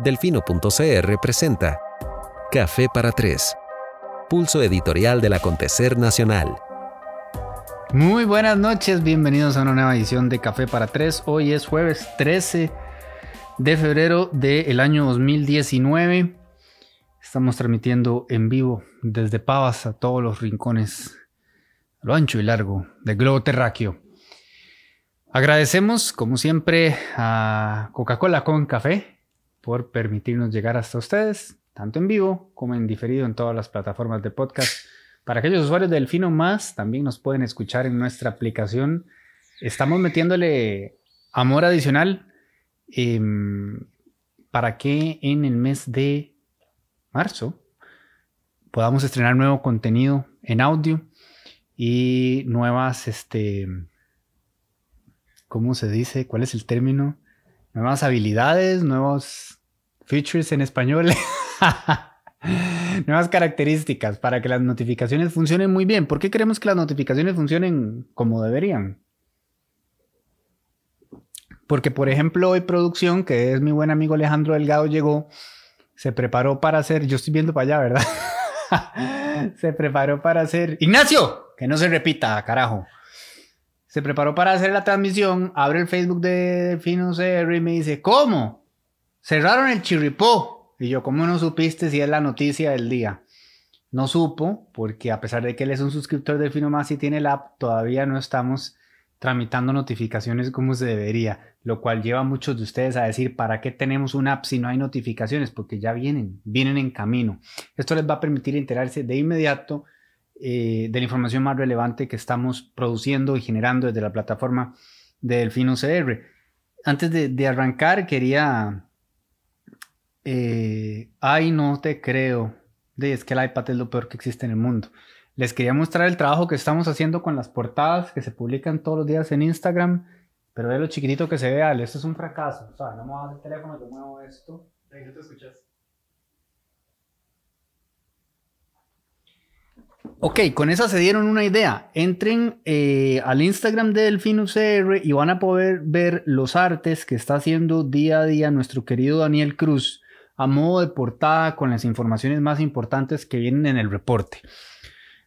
Delfino.cr presenta Café para Tres, pulso editorial del acontecer nacional. Muy buenas noches, bienvenidos a una nueva edición de Café para Tres. Hoy es jueves 13 de febrero del año 2019. Estamos transmitiendo en vivo desde Pavas a todos los rincones, a lo ancho y largo del globo terráqueo. Agradecemos, como siempre, a Coca-Cola con Café por permitirnos llegar hasta ustedes, tanto en vivo como en diferido en todas las plataformas de podcast. Para aquellos usuarios del Fino Más, también nos pueden escuchar en nuestra aplicación. Estamos metiéndole amor adicional em, para que en el mes de marzo podamos estrenar nuevo contenido en audio y nuevas, este, ¿cómo se dice? ¿Cuál es el término? Nuevas habilidades, nuevos features en español. Nuevas características para que las notificaciones funcionen muy bien. ¿Por qué queremos que las notificaciones funcionen como deberían? Porque, por ejemplo, hoy producción, que es mi buen amigo Alejandro Delgado, llegó, se preparó para hacer, yo estoy viendo para allá, ¿verdad? se preparó para hacer... Ignacio, que no se repita, carajo. Se preparó para hacer la transmisión, abre el Facebook de Fino CR y me dice, ¿cómo? Cerraron el chirripó. Y yo, ¿cómo no supiste si es la noticia del día? No supo, porque a pesar de que él es un suscriptor de Finomás y tiene la app, todavía no estamos tramitando notificaciones como se debería, lo cual lleva a muchos de ustedes a decir, ¿para qué tenemos una app si no hay notificaciones? Porque ya vienen, vienen en camino. Esto les va a permitir enterarse de inmediato eh, de la información más relevante que estamos produciendo y generando desde la plataforma de Delfino CR. Antes de arrancar, quería eh, ay, no te creo. De, es que el iPad es lo peor que existe en el mundo. Les quería mostrar el trabajo que estamos haciendo con las portadas que se publican todos los días en Instagram. Pero ve lo chiquitito que se ve, Ale. Esto es un fracaso. O sea, no me vas el teléfono, yo muevo esto. ¿En qué te escuchas? Ok, con esa se dieron una idea. Entren eh, al Instagram de Delfinus CR y van a poder ver los artes que está haciendo día a día nuestro querido Daniel Cruz a modo de portada con las informaciones más importantes que vienen en el reporte.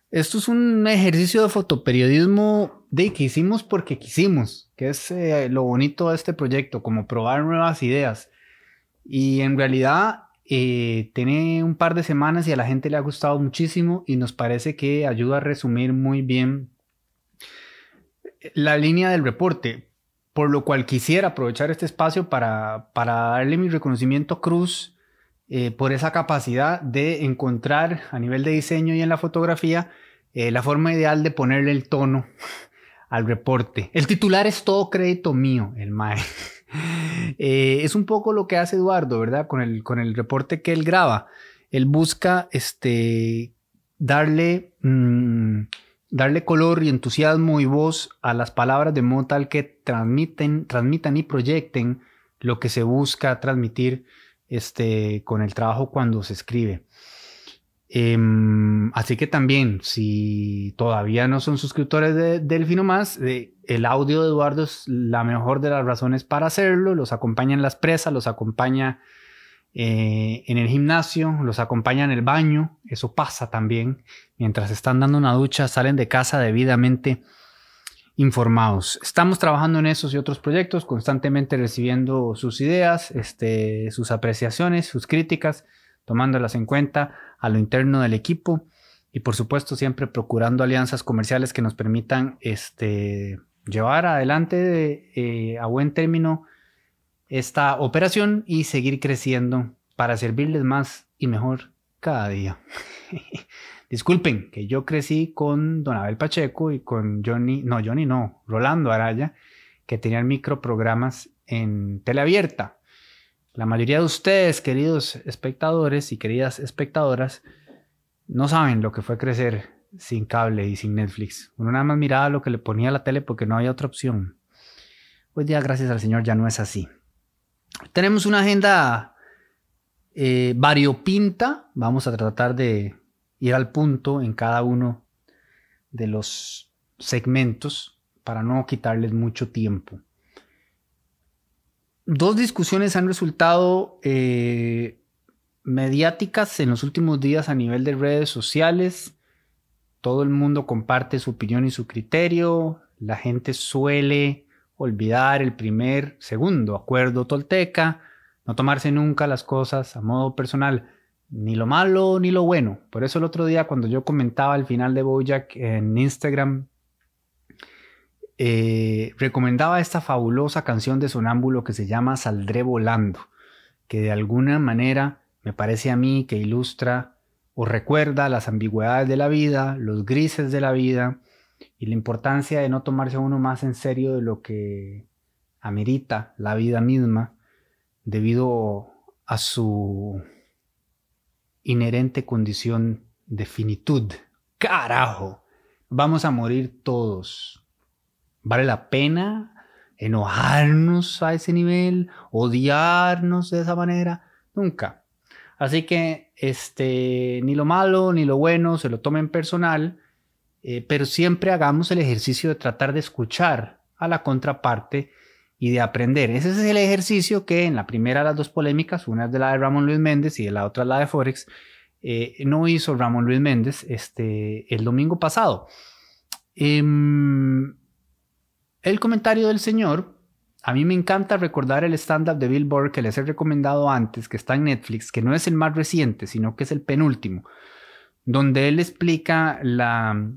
Esto es un ejercicio de fotoperiodismo de que hicimos porque quisimos, que es eh, lo bonito de este proyecto, como probar nuevas ideas. Y en realidad eh, tiene un par de semanas y a la gente le ha gustado muchísimo y nos parece que ayuda a resumir muy bien la línea del reporte, por lo cual quisiera aprovechar este espacio para, para darle mi reconocimiento a Cruz eh, por esa capacidad de encontrar a nivel de diseño y en la fotografía eh, la forma ideal de ponerle el tono al reporte. El titular es todo crédito mío, el MAE. Eh, es un poco lo que hace Eduardo, ¿verdad? Con el, con el reporte que él graba. Él busca este, darle, mm, darle color y entusiasmo y voz a las palabras de modo tal que transmiten, transmitan y proyecten lo que se busca transmitir este, con el trabajo cuando se escribe. Em, así que también, si todavía no son suscriptores de Delfino Más, eh, el audio de Eduardo es la mejor de las razones para hacerlo. Los acompaña en las presas, los acompaña eh, en el gimnasio, los acompaña en el baño. Eso pasa también. Mientras están dando una ducha, salen de casa debidamente informados. Estamos trabajando en esos y otros proyectos, constantemente recibiendo sus ideas, este, sus apreciaciones, sus críticas, tomándolas en cuenta a lo interno del equipo y por supuesto siempre procurando alianzas comerciales que nos permitan este, llevar adelante eh, a buen término esta operación y seguir creciendo para servirles más y mejor cada día. Disculpen que yo crecí con Don Abel Pacheco y con Johnny, no, Johnny no, Rolando Araya, que tenían microprogramas en teleabierta. La mayoría de ustedes, queridos espectadores y queridas espectadoras, no saben lo que fue crecer sin cable y sin Netflix. Uno nada más miraba lo que le ponía la tele porque no había otra opción. Hoy día, gracias al Señor, ya no es así. Tenemos una agenda eh, variopinta. Vamos a tratar de ir al punto en cada uno de los segmentos para no quitarles mucho tiempo. dos discusiones han resultado eh, mediáticas en los últimos días a nivel de redes sociales. Todo el mundo comparte su opinión y su criterio. La gente suele olvidar el primer, segundo acuerdo tolteca, no tomarse nunca las cosas a modo personal, ni lo malo ni lo bueno. Por eso el otro día cuando yo comentaba el final de Bojack en Instagram, eh, recomendaba esta fabulosa canción de Sonámbulo que se llama Saldré Volando, que de alguna manera me parece a mí que ilustra o recuerda las ambigüedades de la vida, los grises de la vida y la importancia de no tomarse a uno más en serio de lo que amerita la vida misma debido a su inherente condición de finitud. Carajo, vamos a morir todos. ¿Vale la pena enojarnos a ese nivel? ¿Odiarnos de esa manera? Nunca. Así que este, ni lo malo ni lo bueno se lo tomen personal, eh, pero siempre hagamos el ejercicio de tratar de escuchar a la contraparte y de aprender. Ese es el ejercicio que en la primera de las dos polémicas, una es de la de Ramón Luis Méndez y la otra la de Forex, eh, no hizo Ramón Luis Méndez este, el domingo pasado. Em, el comentario del señor, a mí me encanta recordar el stand-up de Bill Burr que les he recomendado antes, que está en Netflix, que no es el más reciente, sino que es el penúltimo, donde él explica la,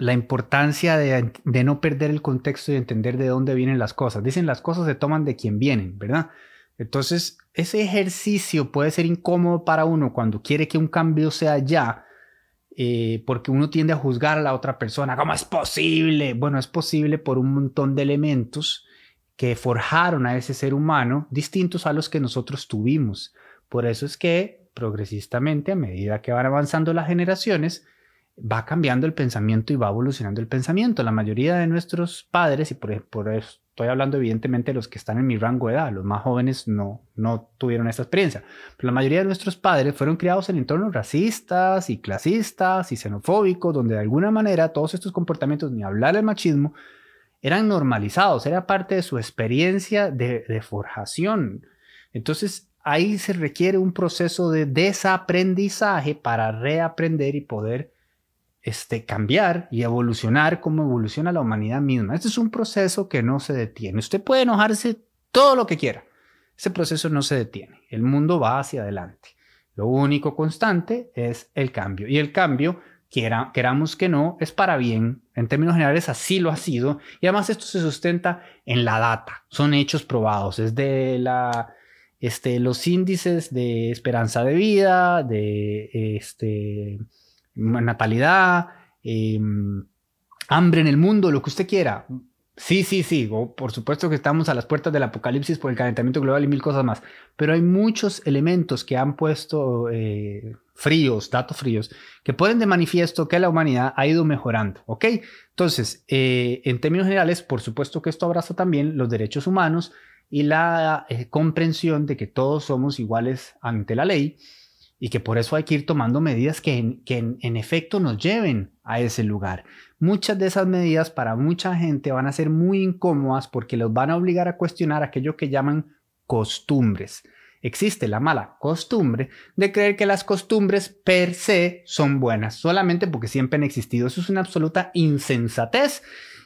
la importancia de, no perder el contexto y entender de dónde vienen las cosas. Dicen las cosas se toman de quien vienen, ¿verdad? Entonces, ese ejercicio puede ser incómodo para uno cuando quiere que un cambio sea ya, eh, porque uno tiende a juzgar a la otra persona. ¿Cómo es posible? Bueno, es posible por un montón de elementos que forjaron a ese ser humano distintos a los que nosotros tuvimos. Por eso es que progresistamente, a medida que van avanzando las generaciones, va cambiando el pensamiento y va evolucionando el pensamiento. La mayoría de nuestros padres, y por, eso estoy hablando evidentemente de los que están en mi rango de edad, los más jóvenes no, no tuvieron esta experiencia, la mayoría de nuestros padres fueron criados en entornos racistas y clasistas y xenofóbicos, donde de alguna manera todos estos comportamientos, ni hablar del machismo, eran normalizados, era parte de su experiencia de forjación. Entonces, ahí se requiere un proceso de desaprendizaje para reaprender y poder este, cambiar y evolucionar como evoluciona la humanidad misma. Este es un proceso que no se detiene. Usted puede enojarse todo lo que quiera. Ese proceso no se detiene. El mundo va hacia adelante. Lo único constante es el cambio. Y el cambio, quiera, queramos que no, es para bien. En términos generales, así lo ha sido. Y además esto se sustenta en la data. Son hechos probados. Es de la, este, los índices de esperanza de vida, de este, natalidad, em, hambre en el mundo, lo que usted quiera. Sí, sí, sí, por supuesto que estamos a las puertas del apocalipsis por el calentamiento global y mil cosas más, pero hay muchos elementos que han puesto eh, fríos, datos fríos, que pueden de manifiesto que la humanidad ha ido mejorando, ¿ok? Entonces, eh, en términos generales, por supuesto que esto abraza también los derechos humanos y la eh, comprensión de que todos somos iguales ante la ley y que por eso hay que ir tomando medidas que, en, efecto nos lleven a ese lugar. Muchas de esas medidas para mucha gente van a ser muy incómodas porque los van a obligar a cuestionar aquello que llaman costumbres. Existe la mala costumbre de creer que las costumbres per se son buenas, solamente porque siempre han existido. Eso es una absoluta insensatez.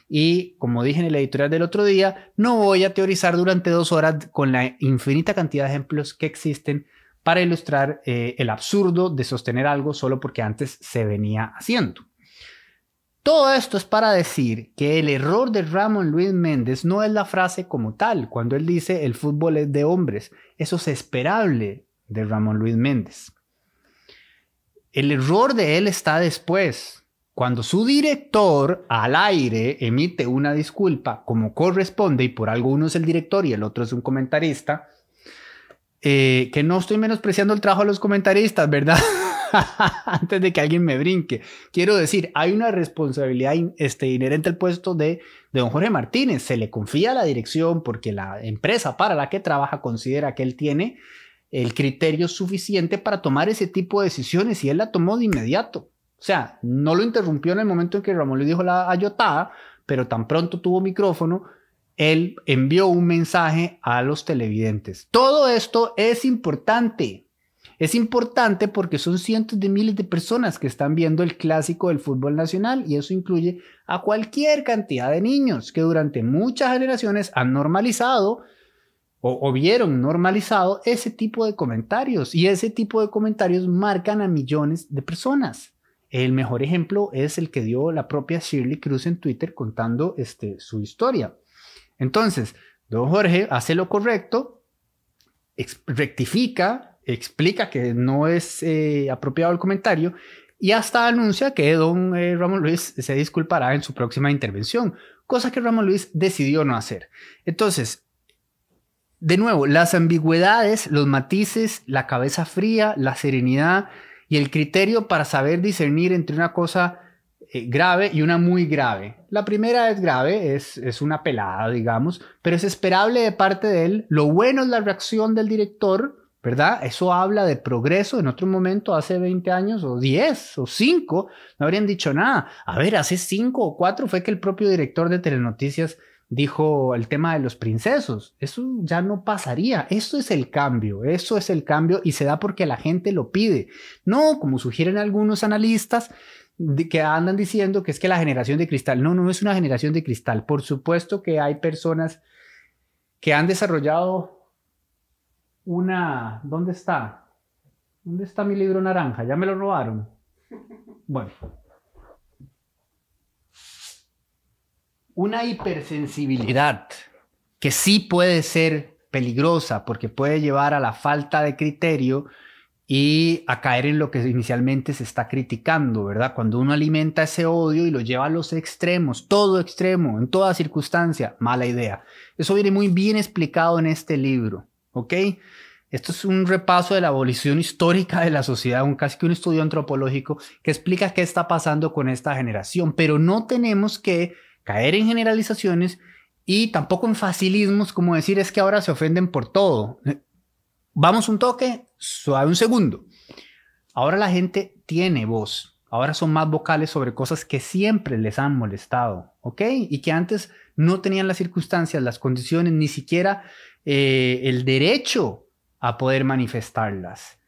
Y como dije en el editorial del otro día, no voy a teorizar durante dos horas con la infinita cantidad de ejemplos que existen para ilustrar eh, el absurdo de sostener algo solo porque antes se venía haciendo. Todo esto es para decir que el error de Ramón Luis Méndez no es la frase como tal, cuando él dice el fútbol es de hombres. Eso es esperable de Ramón Luis Méndez. El error de él está después, cuando su director al aire emite una disculpa como corresponde y por algo uno es el director y el otro es un comentarista, eh, que no estoy menospreciando el trabajo de los comentaristas, ¿verdad? Antes de que alguien me brinque. Quiero decir, hay una responsabilidad este, inherente al puesto de, de don Jorge Martínez. Se le confía la dirección porque la empresa para la que trabaja considera que él tiene el criterio suficiente para tomar ese tipo de decisiones y él la tomó de inmediato. O sea, no lo interrumpió en el momento en que Ramón le dijo la ayotada, pero tan pronto tuvo micrófono, él envió un mensaje a los televidentes. Todo esto es importante. Es importante porque son cientos de miles de personas que están viendo el clásico del fútbol nacional y eso incluye a cualquier cantidad de niños que durante muchas generaciones han normalizado o, vieron normalizado ese tipo de comentarios y ese tipo de comentarios marcan a millones de personas. El mejor ejemplo es el que dio la propia Shirley Cruz en Twitter contando este, su historia. Entonces, don Jorge hace lo correcto, rectifica, explica que no es eh, apropiado el comentario y hasta anuncia que don eh, Ramón Luis se disculpará en su próxima intervención, cosa que Ramón Luis decidió no hacer. Entonces, de nuevo, las ambigüedades, los matices, la cabeza fría, la serenidad y el criterio para saber discernir entre una cosa eh, grave y una muy grave. La primera es grave, es, es una pelada, digamos, pero es esperable de parte de él. Lo bueno es la reacción del director, ¿verdad? Eso habla de progreso. En otro momento, hace 20 años o 10 o 5, no habrían dicho nada. A ver, hace 5 o 4 fue que el propio director de Telenoticias dijo el tema de los princesos. Eso ya no pasaría. Eso es el cambio. Eso es el cambio y se da porque la gente lo pide. No, como sugieren algunos analistas que andan diciendo que es que la generación de cristal. No, no es una generación de cristal. Por supuesto que hay personas que han desarrollado una... ¿Dónde está? ¿Dónde está mi libro naranja? Ya me lo robaron. Bueno, una hipersensibilidad que sí puede ser peligrosa porque puede llevar a la falta de criterio y a caer en lo que inicialmente se está criticando, ¿verdad? Cuando uno alimenta ese odio y lo lleva a los extremos, todo extremo, en toda circunstancia, mala idea. Eso viene muy bien explicado en este libro, ¿ok? Esto es un repaso de la evolución histórica de la sociedad, un casi que un estudio antropológico que explica qué está pasando con esta generación, pero no tenemos que caer en generalizaciones y tampoco en facilismos como decir es que ahora se ofenden por todo. Vamos un toque, suave un segundo. Ahora la gente tiene voz. Ahora son más vocales sobre cosas que siempre les han molestado, ¿ok? Y que antes no tenían las circunstancias, las condiciones, ni siquiera eh, el derecho a poder manifestarlas.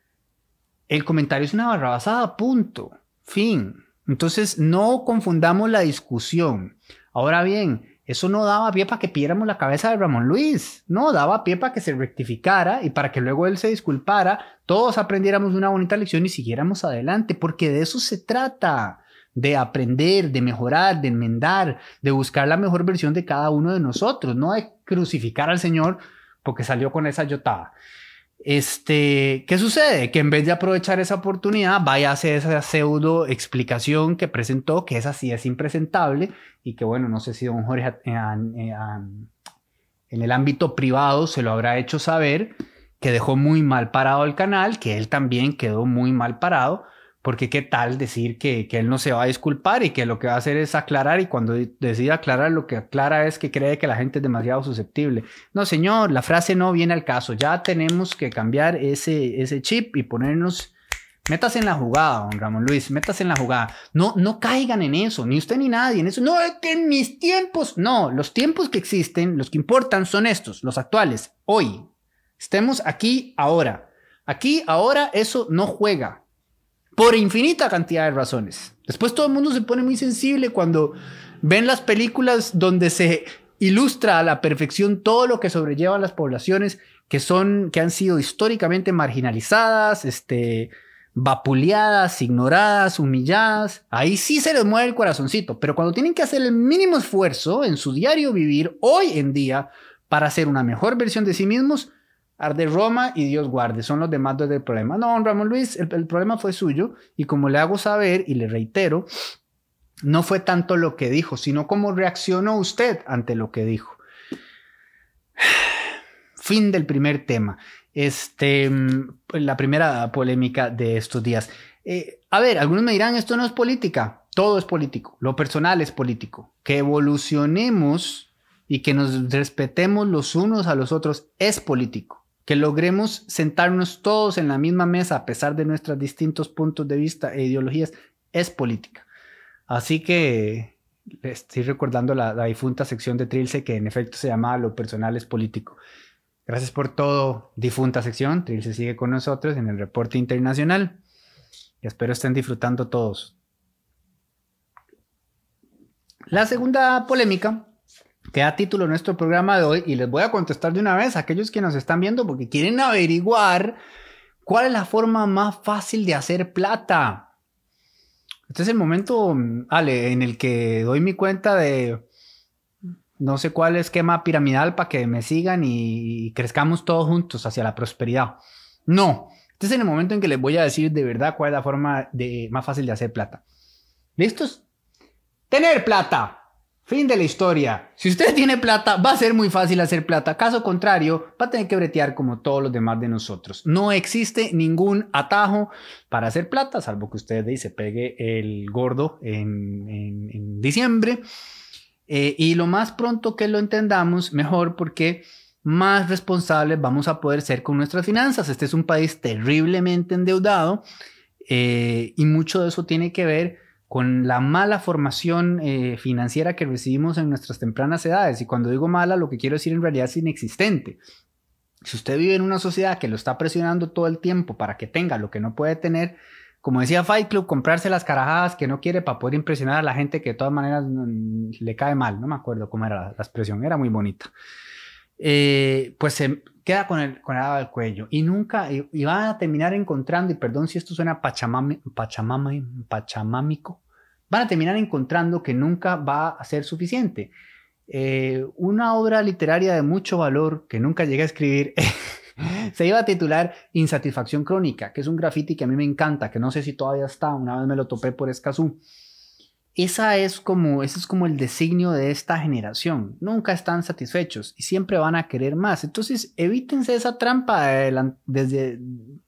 El comentario es una barra basada, punto. Fin. Entonces, no confundamos la discusión. Ahora bien, eso no daba pie para que pidiéramos la cabeza de Ramón Luis, no, daba pie para que se rectificara y para que luego él se disculpara, todos aprendiéramos una bonita lección y siguiéramos adelante, porque de eso se trata, de aprender, de mejorar, de enmendar, de buscar la mejor versión de cada uno de nosotros, no de crucificar al Señor porque salió con esa yotada. Este, ¿qué sucede? Que en vez de aprovechar esa oportunidad, vaya a hacer esa pseudo explicación que presentó, que esa sí es impresentable y que bueno, no sé si don Jorge en, el ámbito privado se lo habrá hecho saber, que dejó muy mal parado el canal, que él también quedó muy mal parado, porque qué tal decir que, que, él no se va a disculpar y que lo que va a hacer es aclarar y cuando decide aclarar lo que aclara es que cree que la gente es demasiado susceptible. No, señor, la frase no viene al caso. Ya tenemos que cambiar ese, ese chip y ponernos... Metas en la jugada, don Ramón Luis, metas en la jugada. No, no caigan en eso, ni usted ni nadie en eso. No, es que en mis tiempos, no, los tiempos que existen, los que importan son estos, los actuales, hoy. Estemos aquí ahora. Aquí ahora eso no juega por infinita cantidad de razones. Después todo el mundo se pone muy sensible cuando ven las películas donde se ilustra a la perfección todo lo que sobrellevan las poblaciones que son que han sido históricamente marginalizadas, este vapuleadas, ignoradas, humilladas. Ahí sí se les mueve el corazoncito, pero cuando tienen que hacer el mínimo esfuerzo en su diario vivir hoy en día para ser una mejor versión de sí mismos, Arde Roma y Dios guarde, son los demás del problema. No, Ramón Luis, el, problema fue suyo y como le hago saber y le reitero, no fue tanto lo que dijo, sino cómo reaccionó usted ante lo que dijo. Fin del primer tema. Este, la primera polémica de estos días. Eh, a ver, algunos me dirán, esto no es política. Todo es político. Lo personal es político. Que evolucionemos y que nos respetemos los unos a los otros es político que logremos sentarnos todos en la misma mesa a pesar de nuestros distintos puntos de vista e ideologías es política. Así que estoy recordando la, la, difunta sección de Trilce que en efecto se llamaba Lo personal es político. Gracias por todo, difunta sección. Trilce sigue con nosotros en el reporte internacional. Y espero estén disfrutando todos. La segunda polémica que da título nuestro programa de hoy, y les voy a contestar de una vez a aquellos que nos están viendo porque quieren averiguar cuál es la forma más fácil de hacer plata. Este es el momento, Ale, en el que doy mi cuenta de no sé cuál esquema piramidal para que me sigan y crezcamos todos juntos hacia la prosperidad. No, este es el momento en que les voy a decir de verdad cuál es la forma de, más fácil de hacer plata. ¿Listos? Tener plata. Fin de la historia. Si usted tiene plata, va a ser muy fácil hacer plata. Caso contrario, va a tener que bretear como todos los demás de nosotros. No existe ningún atajo para hacer plata, salvo que usted se pegue el gordo en, diciembre. Eh, y lo más pronto que lo entendamos, mejor, porque más responsables vamos a poder ser con nuestras finanzas. Este es un país terriblemente endeudado eh, y mucho de eso tiene que ver con la mala formación eh, financiera que recibimos en nuestras tempranas edades. Y cuando digo mala, lo que quiero decir en realidad es inexistente. Si usted vive en una sociedad que lo está presionando todo el tiempo para que tenga lo que no puede tener, como decía Fight Club, comprarse las carajadas que no quiere para poder impresionar a la gente que de todas maneras mm, le cae mal. No me acuerdo cómo era la, expresión, era muy bonita. Eh, pues se queda con el, con el del cuello y nunca, y, van a terminar encontrando, y perdón si esto suena pachamami, pachamámico, van a terminar encontrando que nunca va a ser suficiente. Eh, una obra literaria de mucho valor que nunca llegué a escribir se iba a titular Insatisfacción Crónica, que es un graffiti que a mí me encanta, que no sé si todavía está, una vez me lo topé por Escazú. Esa es como, ese es como el designio de esta generación. Nunca están satisfechos y siempre van a querer más. Entonces, evítense esa trampa desde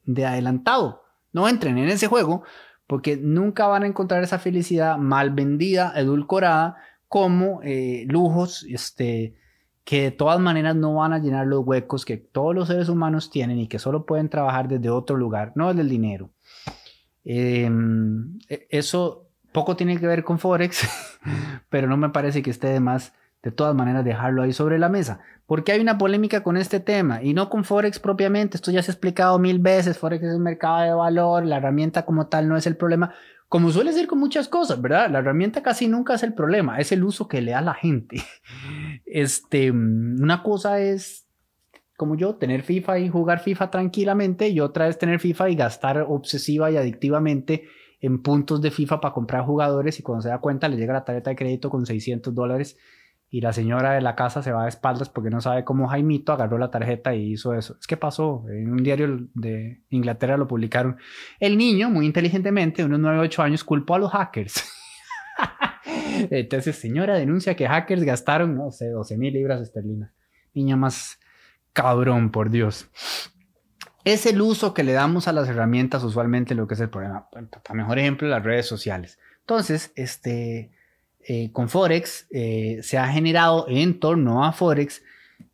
de adelantado. No entren en ese juego porque nunca van a encontrar esa felicidad mal vendida, edulcorada, como eh, lujos este, que de todas maneras no van a llenar los huecos que todos los seres humanos tienen y que solo pueden trabajar desde otro lugar, no desde el dinero. Em, e, eso poco tiene que ver con Forex, pero no me parece que esté de más de todas maneras dejarlo ahí sobre la mesa, porque hay una polémica con este tema y no con Forex propiamente, esto ya se ha explicado mil veces, Forex es un mercado de valor, la herramienta como tal no es el problema, como suele ser con muchas cosas, ¿verdad? La herramienta casi nunca es el problema, es el uso que le da la gente. Este, una cosa es como yo, tener FIFA y jugar FIFA tranquilamente y otra es tener FIFA y gastar obsesiva y adictivamente en puntos de FIFA para comprar jugadores y cuando se da cuenta le llega la tarjeta de crédito con 600 dólares y la señora de la casa se va de espaldas porque no sabe cómo Jaimito agarró la tarjeta y hizo eso. Es que pasó, en un diario de Inglaterra lo publicaron. El niño, muy inteligentemente, de unos 9 8 años, culpó a los hackers. Entonces, señora denuncia que hackers gastaron, no sé, 12 mil libras esterlinas. Niña más cabrón, por Dios es el uso que le damos a las herramientas usualmente lo que es el problema. Para mejor ejemplo, las redes sociales. Entonces, este, eh, con Forex eh, se ha generado en torno a Forex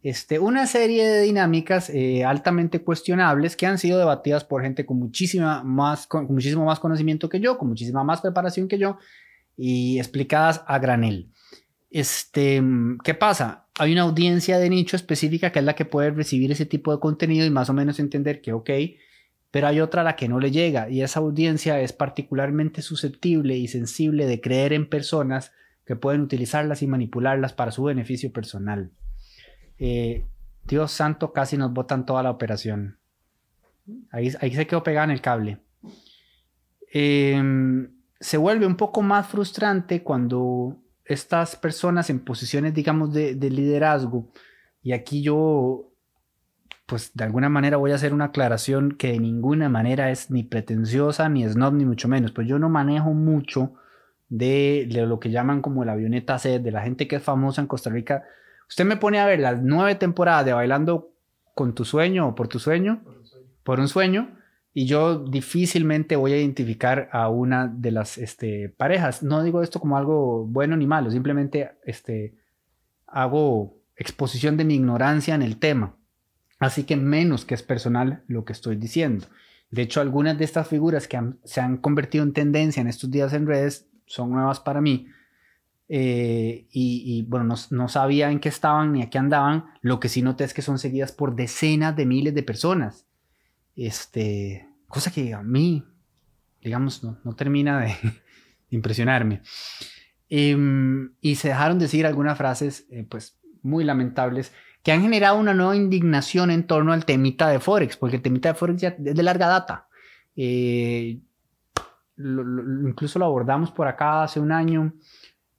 este, una serie de dinámicas eh, altamente cuestionables que han sido debatidas por gente con, muchísima más, con muchísimo más conocimiento que yo, con muchísima más preparación que yo y explicadas a granel. Este, ¿Qué pasa? Hay una audiencia de nicho específica que es la que puede recibir ese tipo de contenido y más o menos entender que, ok, pero hay otra a la que no le llega y esa audiencia es particularmente susceptible y sensible de creer en personas que pueden utilizarlas y manipularlas para su beneficio personal. Eh, Dios santo, casi nos botan toda la operación. Ahí, se quedó pegada en el cable. Em, se vuelve un poco más frustrante cuando estas personas en posiciones, digamos, de, liderazgo, y aquí yo, pues de alguna manera voy a hacer una aclaración que de ninguna manera es ni pretenciosa, ni snob, ni mucho menos, pues yo no manejo mucho de, lo que llaman como la avioneta C, de la gente que es famosa en Costa Rica. Usted me pone a ver las nueve temporadas de Bailando con tu sueño o por tu sueño, por un sueño, y yo difícilmente voy a identificar a una de las este, parejas. No digo esto como algo bueno ni malo, simplemente este, hago exposición de mi ignorancia en el tema. Así que menos que es personal lo que estoy diciendo. De hecho, algunas de estas figuras que se han convertido en tendencia en estos días en redes son nuevas para mí. eh, y, bueno, no, no, sabía en qué estaban ni a qué andaban. Lo que sí noté es que son seguidas por decenas de miles de personas. Este, cosa que a mí, digamos, no, termina de impresionarme. Em, y se dejaron decir algunas frases, eh, pues, muy lamentables, que han generado una nueva indignación en torno al temita de Forex, porque el temita de Forex ya es de larga data. Eh, incluso lo abordamos por acá hace un año.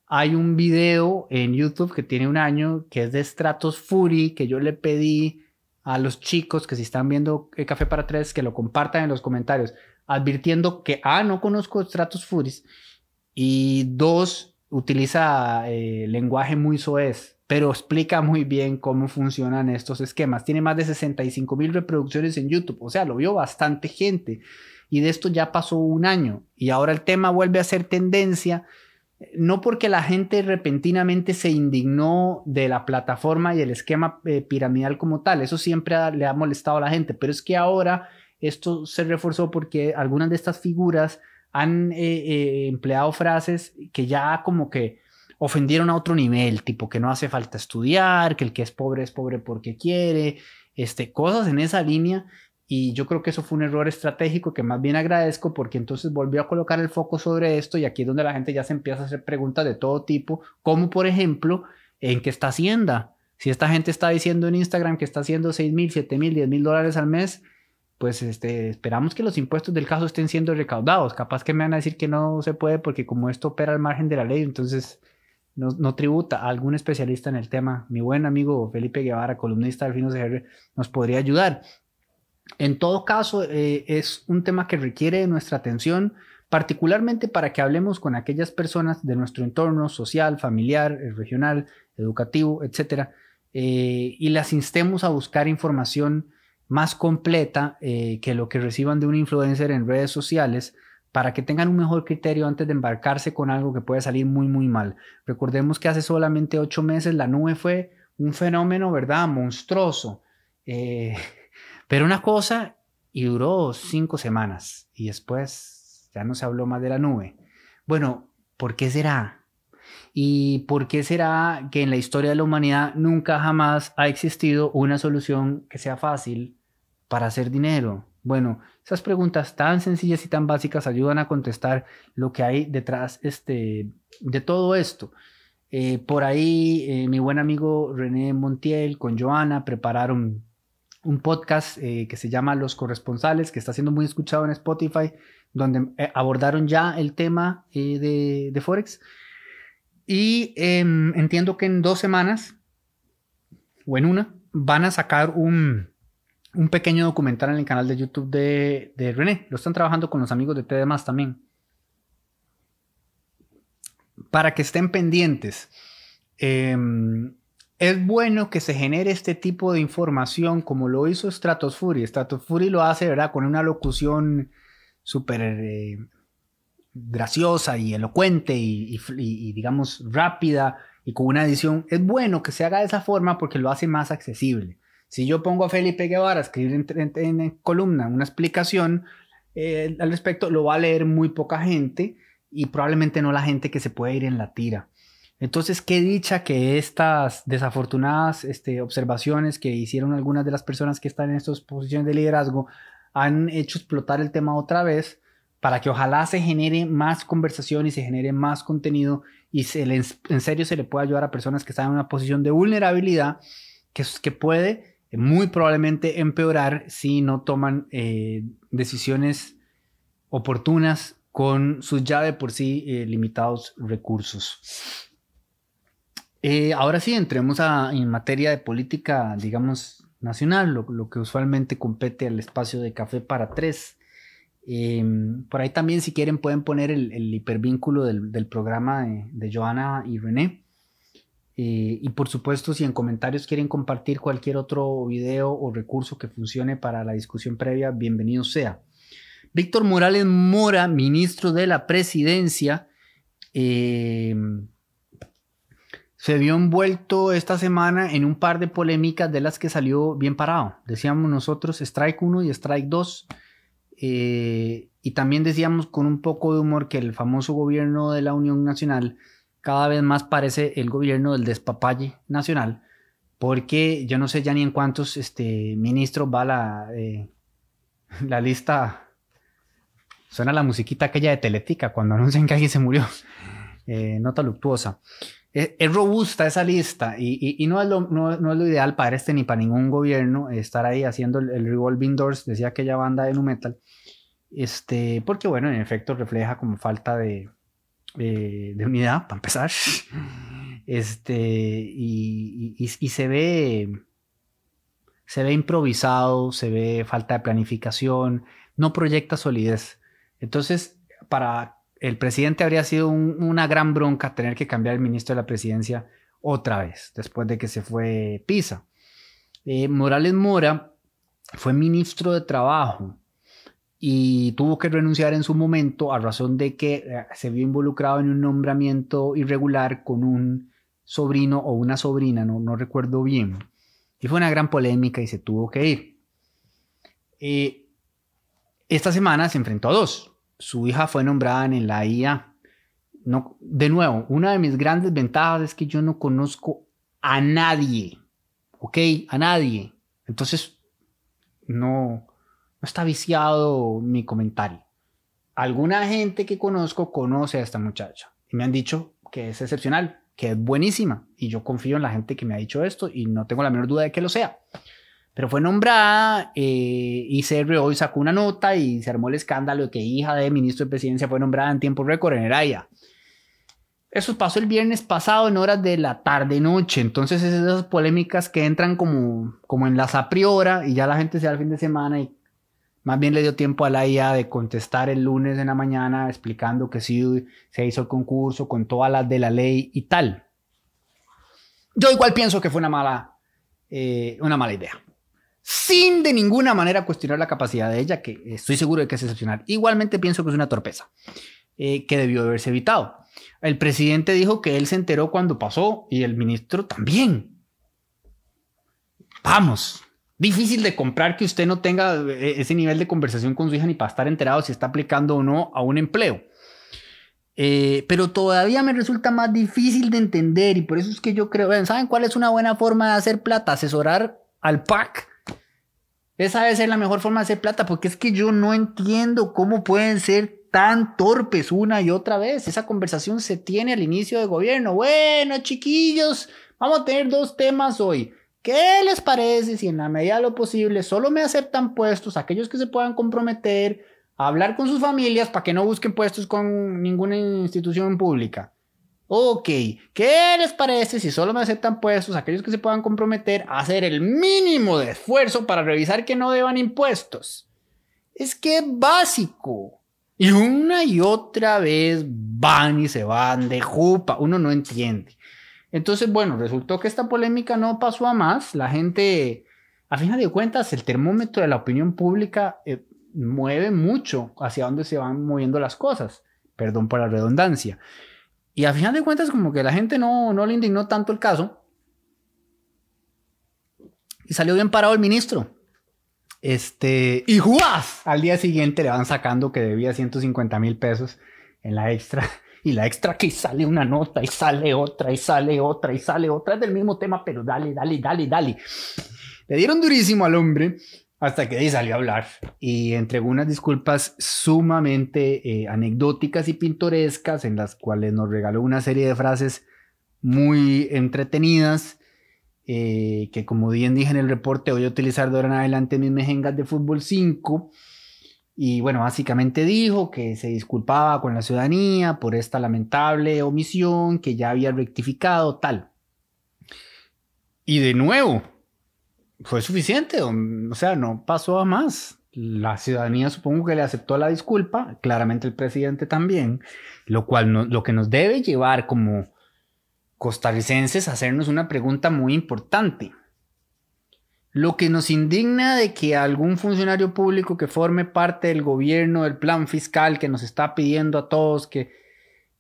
Hay un video en YouTube que tiene un año que es de Stratos Fury, que yo le pedí a los chicos que si están viendo el Café para Tres que lo compartan en los comentarios, advirtiendo que, ah, no conozco Stratos Fury y dos, utiliza eh, lenguaje muy soez, pero explica muy bien cómo funcionan estos esquemas. Tiene más de 65 mil reproducciones en YouTube, o sea, lo vio bastante gente y de esto ya pasó un año y ahora el tema vuelve a ser tendencia, no porque la gente repentinamente se indignó de la plataforma y el esquema eh, piramidal como tal, eso siempre le ha molestado a la gente, pero es que ahora esto se reforzó porque algunas de estas figuras han eh, eh, empleado frases que ya como que ofendieron a otro nivel, tipo que no hace falta estudiar, que el que es pobre es pobre porque quiere, este, cosas en esa línea y yo creo que eso fue un error estratégico que más bien agradezco porque entonces volvió a colocar el foco sobre esto y aquí es donde la gente ya se empieza a hacer preguntas de todo tipo, como por ejemplo, ¿en qué está Hacienda? Si esta gente está diciendo en Instagram que está haciendo 6 mil, 7 mil, 10 mil dólares al mes, pues este, esperamos que los impuestos del caso estén siendo recaudados. Capaz que me van a decir que no se puede porque como esto opera al margen de la ley, entonces no, no tributa algún especialista en el tema. Mi buen amigo Felipe Guevara, columnista del Finos de nos podría ayudar. En todo caso, eh, es un tema que requiere nuestra atención, particularmente para que hablemos con aquellas personas de nuestro entorno social, familiar, eh, regional, educativo, etcétera, eh, y las instemos a buscar información más completa que lo que reciban de un influencer en redes sociales para que tengan un mejor criterio antes de embarcarse con algo que puede salir muy, muy mal. Recordemos que hace solamente ocho meses la nube fue un fenómeno, ¿verdad? Monstruoso. Pero una cosa y duró cinco semanas y después ya no se habló más de la nube. Bueno, ¿por qué será? ¿Y por qué será que en la historia de la humanidad nunca jamás ha existido una solución que sea fácil para hacer dinero? Bueno, esas preguntas tan sencillas y tan básicas ayudan a contestar lo que hay detrás este, de todo esto. Eh, por ahí eh, mi buen amigo René Montiel con Joana prepararon un podcast eh, que se llama Los Corresponsales, que está siendo muy escuchado en Spotify, donde eh, abordaron ya el tema eh, de, Forex. Y em, entiendo que en dos semanas, o en una, van a sacar un, pequeño documental en el canal de YouTube de, de, René. Lo están trabajando con los amigos de TDMás también. Para que estén pendientes. Es bueno que se genere este tipo de información como lo hizo Stratofury. Stratofury lo hace, ¿verdad? Con una locución súper eh, graciosa y elocuente y, digamos rápida y con una edición. Es bueno que se haga de esa forma porque lo hace más accesible. Si yo pongo a Felipe Guevara a escribir en, columna una explicación eh, al respecto, lo va a leer muy poca gente y probablemente no la gente que se puede ir en la tira. Entonces, qué dicha que estas desafortunadas este, observaciones que hicieron algunas de las personas que están en estas posiciones de liderazgo han hecho explotar el tema otra vez para que ojalá se genere más conversación y se genere más contenido y se en serio se le pueda ayudar a personas que están en una posición de vulnerabilidad que, que puede muy probablemente empeorar si no toman eh, decisiones oportunas con sus ya de por sí eh, limitados recursos. Eh, ahora sí, entremos en materia de política, digamos, nacional, lo, que usualmente compete al espacio de café para tres. Em, por ahí también, si quieren, pueden poner el, hipervínculo del, programa de, Joana y René. Eh, y por supuesto, si en comentarios quieren compartir cualquier otro video o recurso que funcione para la discusión previa, bienvenido sea. Víctor Morales Mora, ministro de la Presidencia, eh, se vio envuelto esta semana en un par de polémicas de las que salió bien parado. Decíamos nosotros Strike 1 y Strike 2. Eh, y también decíamos con un poco de humor que el famoso gobierno de la Unión Nacional cada vez más parece el gobierno del despapalle nacional, porque yo no sé ya ni en cuántos este, ministros va la, eh, la lista. Suena la musiquita aquella de Teletica cuando anuncian que alguien se murió. Eh, nota luctuosa. Es, robusta esa lista y, no, es lo, no, es lo, ideal para este ni para ningún gobierno estar ahí haciendo el, revolving doors, decía aquella banda de nu metal, este, porque bueno, en efecto refleja como falta de, de unidad, para empezar, este, y, y, se ve, se ve improvisado, se ve falta de planificación, no proyecta solidez. Entonces, para el presidente habría sido una gran bronca tener que cambiar el ministro de la presidencia otra vez, después de que se fue Pisa. Eh, Morales Mora fue ministro de Trabajo y tuvo que renunciar en su momento a razón de que eh, se vio involucrado en un nombramiento irregular con un sobrino o una sobrina, no, recuerdo bien. Y fue una gran polémica y se tuvo que ir. Eh, esta semana se enfrentó a dos su hija fue nombrada en la IA. No, de nuevo, una de mis grandes ventajas es que yo no conozco a nadie, ¿ok? A nadie. Entonces, no, no está viciado mi comentario. Alguna gente que conozco conoce a esta muchacha y me han dicho que es excepcional, que es buenísima y yo confío en la gente que me ha dicho esto y no tengo la menor duda de que lo sea pero fue nombrada eh, y CR hoy sacó una nota y se armó el escándalo de que hija de ministro de presidencia fue nombrada en tiempo récord en Eraya. Eso pasó el viernes pasado en horas de la tarde-noche, entonces es esas polémicas que entran como, como en las a priori y ya la gente se da el fin de semana y más bien le dio tiempo a la IA de contestar el lunes en la mañana explicando que sí se hizo el concurso con todas las de la ley y tal. Yo igual pienso que fue una mala, eh, una mala idea sin de ninguna manera cuestionar la capacidad de ella, que estoy seguro de que es excepcional. Igualmente pienso que es una torpeza eh, que debió haberse evitado. El presidente dijo que él se enteró cuando pasó y el ministro también. Vamos, difícil de comprar que usted no tenga eh, ese nivel de conversación con su hija ni para estar enterado si está aplicando o no a un empleo. Eh, pero todavía me resulta más difícil de entender y por eso es que yo creo, ¿saben cuál es una buena forma de hacer plata? Asesorar al PAC esa debe ser la mejor forma de hacer plata, porque es que yo no entiendo cómo pueden ser tan torpes una y otra vez. Esa conversación se tiene al inicio de gobierno. Bueno, chiquillos, vamos a tener dos temas hoy. ¿Qué les parece si en la medida de lo posible solo me aceptan puestos aquellos que se puedan comprometer a hablar con sus familias para que no busquen puestos con ninguna institución pública? Ok, ¿qué les parece si solo me aceptan puestos aquellos que se puedan comprometer a hacer el mínimo de esfuerzo para revisar que no deban impuestos? Es que es básico. Y una y otra vez van y se van de jupa. Uno no entiende. Entonces, bueno, resultó que esta polémica no pasó a más. La gente, a fin de cuentas, el termómetro de la opinión pública eh, mueve mucho hacia dónde se van moviendo las cosas. Perdón por la redundancia. Y al final de cuentas, como que la gente no, no le indignó tanto el caso. Y salió bien parado el ministro. Este, y ¡juas! Al día siguiente le van sacando que debía 150 mil pesos en la extra. Y la extra que sale una nota y sale otra y sale otra y sale otra. Es del mismo tema, pero dale, dale, dale, dale. Le dieron durísimo al hombre hasta que ahí salió a hablar y entregó unas disculpas sumamente eh, anecdóticas y pintorescas en las cuales nos regaló una serie de frases muy entretenidas eh, que como bien dije en el reporte voy a utilizar de ahora en adelante mis mejengas de fútbol 5 y bueno básicamente dijo que se disculpaba con la ciudadanía por esta lamentable omisión que ya había rectificado tal. Y de nuevo fue suficiente, o sea, no pasó a más. La ciudadanía supongo que le aceptó la disculpa, claramente el presidente también, lo cual lo que nos debe llevar como costarricenses a hacernos una pregunta muy importante. Lo que nos indigna de que algún funcionario público que forme parte del gobierno, del plan fiscal que nos está pidiendo a todos que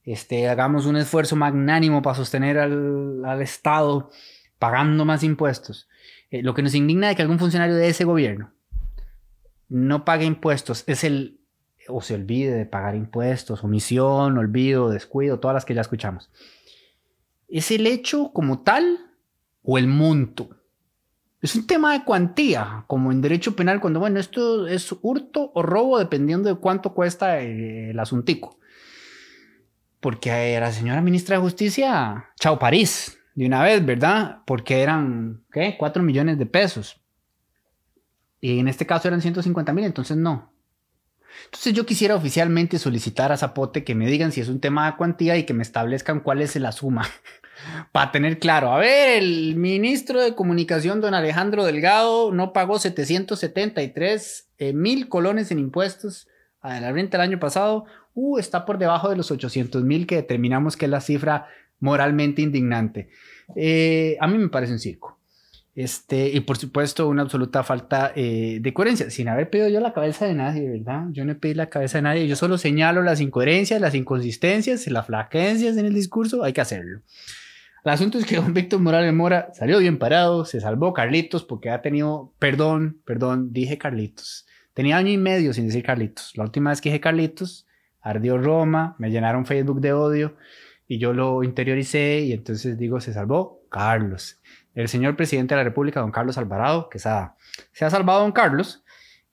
este, hagamos un esfuerzo magnánimo para sostener al, al Estado pagando más impuestos, eh, lo que nos indigna de que algún funcionario de ese gobierno no pague impuestos es el, o se olvide de pagar impuestos, omisión, olvido, descuido, todas las que ya escuchamos. ¿Es el hecho como tal o el monto? Es un tema de cuantía, como en derecho penal, cuando, bueno, esto es hurto o robo dependiendo de cuánto cuesta el, asuntico. Porque a la señora ministra de Justicia, chao París, de una vez, ¿verdad? Porque eran, ¿qué? 4 millones de pesos. Y en este caso eran 150 mil, entonces no. Entonces yo quisiera oficialmente solicitar a Zapote que me digan si es un tema de cuantía y que me establezcan cuál es la suma. Para tener claro, a ver, el ministro de Comunicación, don Alejandro Delgado, no pagó 773 eh, mil colones en impuestos a la renta el año pasado. Uh, está por debajo de los 800 mil que determinamos que es la cifra moralmente indignante. Eh, a mí me parece un circo. Este, y por supuesto, una absoluta falta eh, de coherencia, sin haber pedido yo la cabeza de nadie, ¿verdad? Yo no pedido la cabeza de nadie, yo solo señalo las incoherencias, las inconsistencias, las flaquencias en el discurso, hay que hacerlo. El asunto es que don Víctor Morales Mora salió bien parado, se salvó Carlitos porque ha tenido, perdón, perdón, dije Carlitos. Tenía año y medio sin decir Carlitos. La última vez que dije Carlitos, ardió Roma, me llenaron Facebook de odio y yo lo interioricé y entonces digo, se salvó Carlos el señor presidente de la República, don Carlos Alvarado Quesada. Se ha salvado don Carlos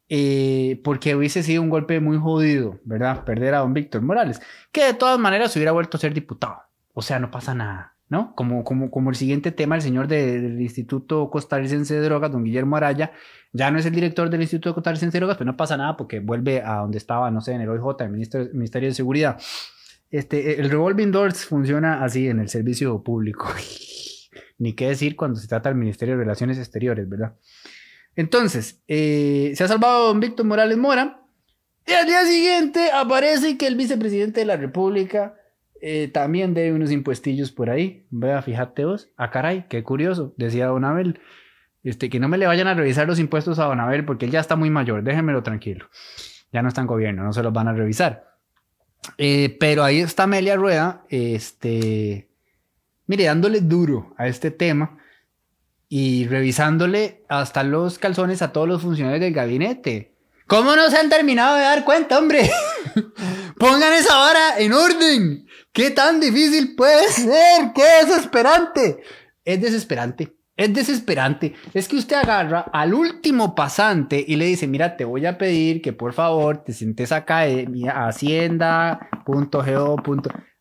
eh, porque hubiese sido un golpe muy jodido, ¿verdad? Perder a don Víctor Morales, que de todas maneras hubiera vuelto a ser diputado. O sea, no pasa nada, ¿no? Como, como, como el siguiente tema, el señor del Instituto Costarricense de Drogas, don Guillermo Araya, ya no es el director del Instituto Costarricense de Drogas, pero no pasa nada porque vuelve a donde estaba, no sé, en el OIJ, el Ministerio de Seguridad. Este, el revolving doors funciona así en el servicio público. ni qué decir cuando se trata del Ministerio de Relaciones Exteriores, ¿verdad? Entonces, eh, se ha salvado don Víctor Morales Mora y al día siguiente aparece que el vicepresidente de la República eh, también debe unos impuestillos por ahí. Vea, fíjate vos. Ah, caray, qué curioso, decía Don Abel. Este, que no me le vayan a revisar los impuestos a Don Abel porque él ya está muy mayor, déjenmelo tranquilo. Ya no está en gobierno, no se los van a revisar. Eh, pero ahí está Amelia Rueda, este, mire, dándole duro a este tema y revisándole hasta los calzones a todos los funcionarios del gabinete. ¿Cómo no se han terminado de dar cuenta, hombre? Pongan esa vara en orden. ¿Qué tan difícil puede ser? ¡Qué desesperante! Es desesperante. Es desesperante. Es que usted agarra al último pasante y le dice, mira, te voy a pedir que por favor te sientes acá en hacienda.go.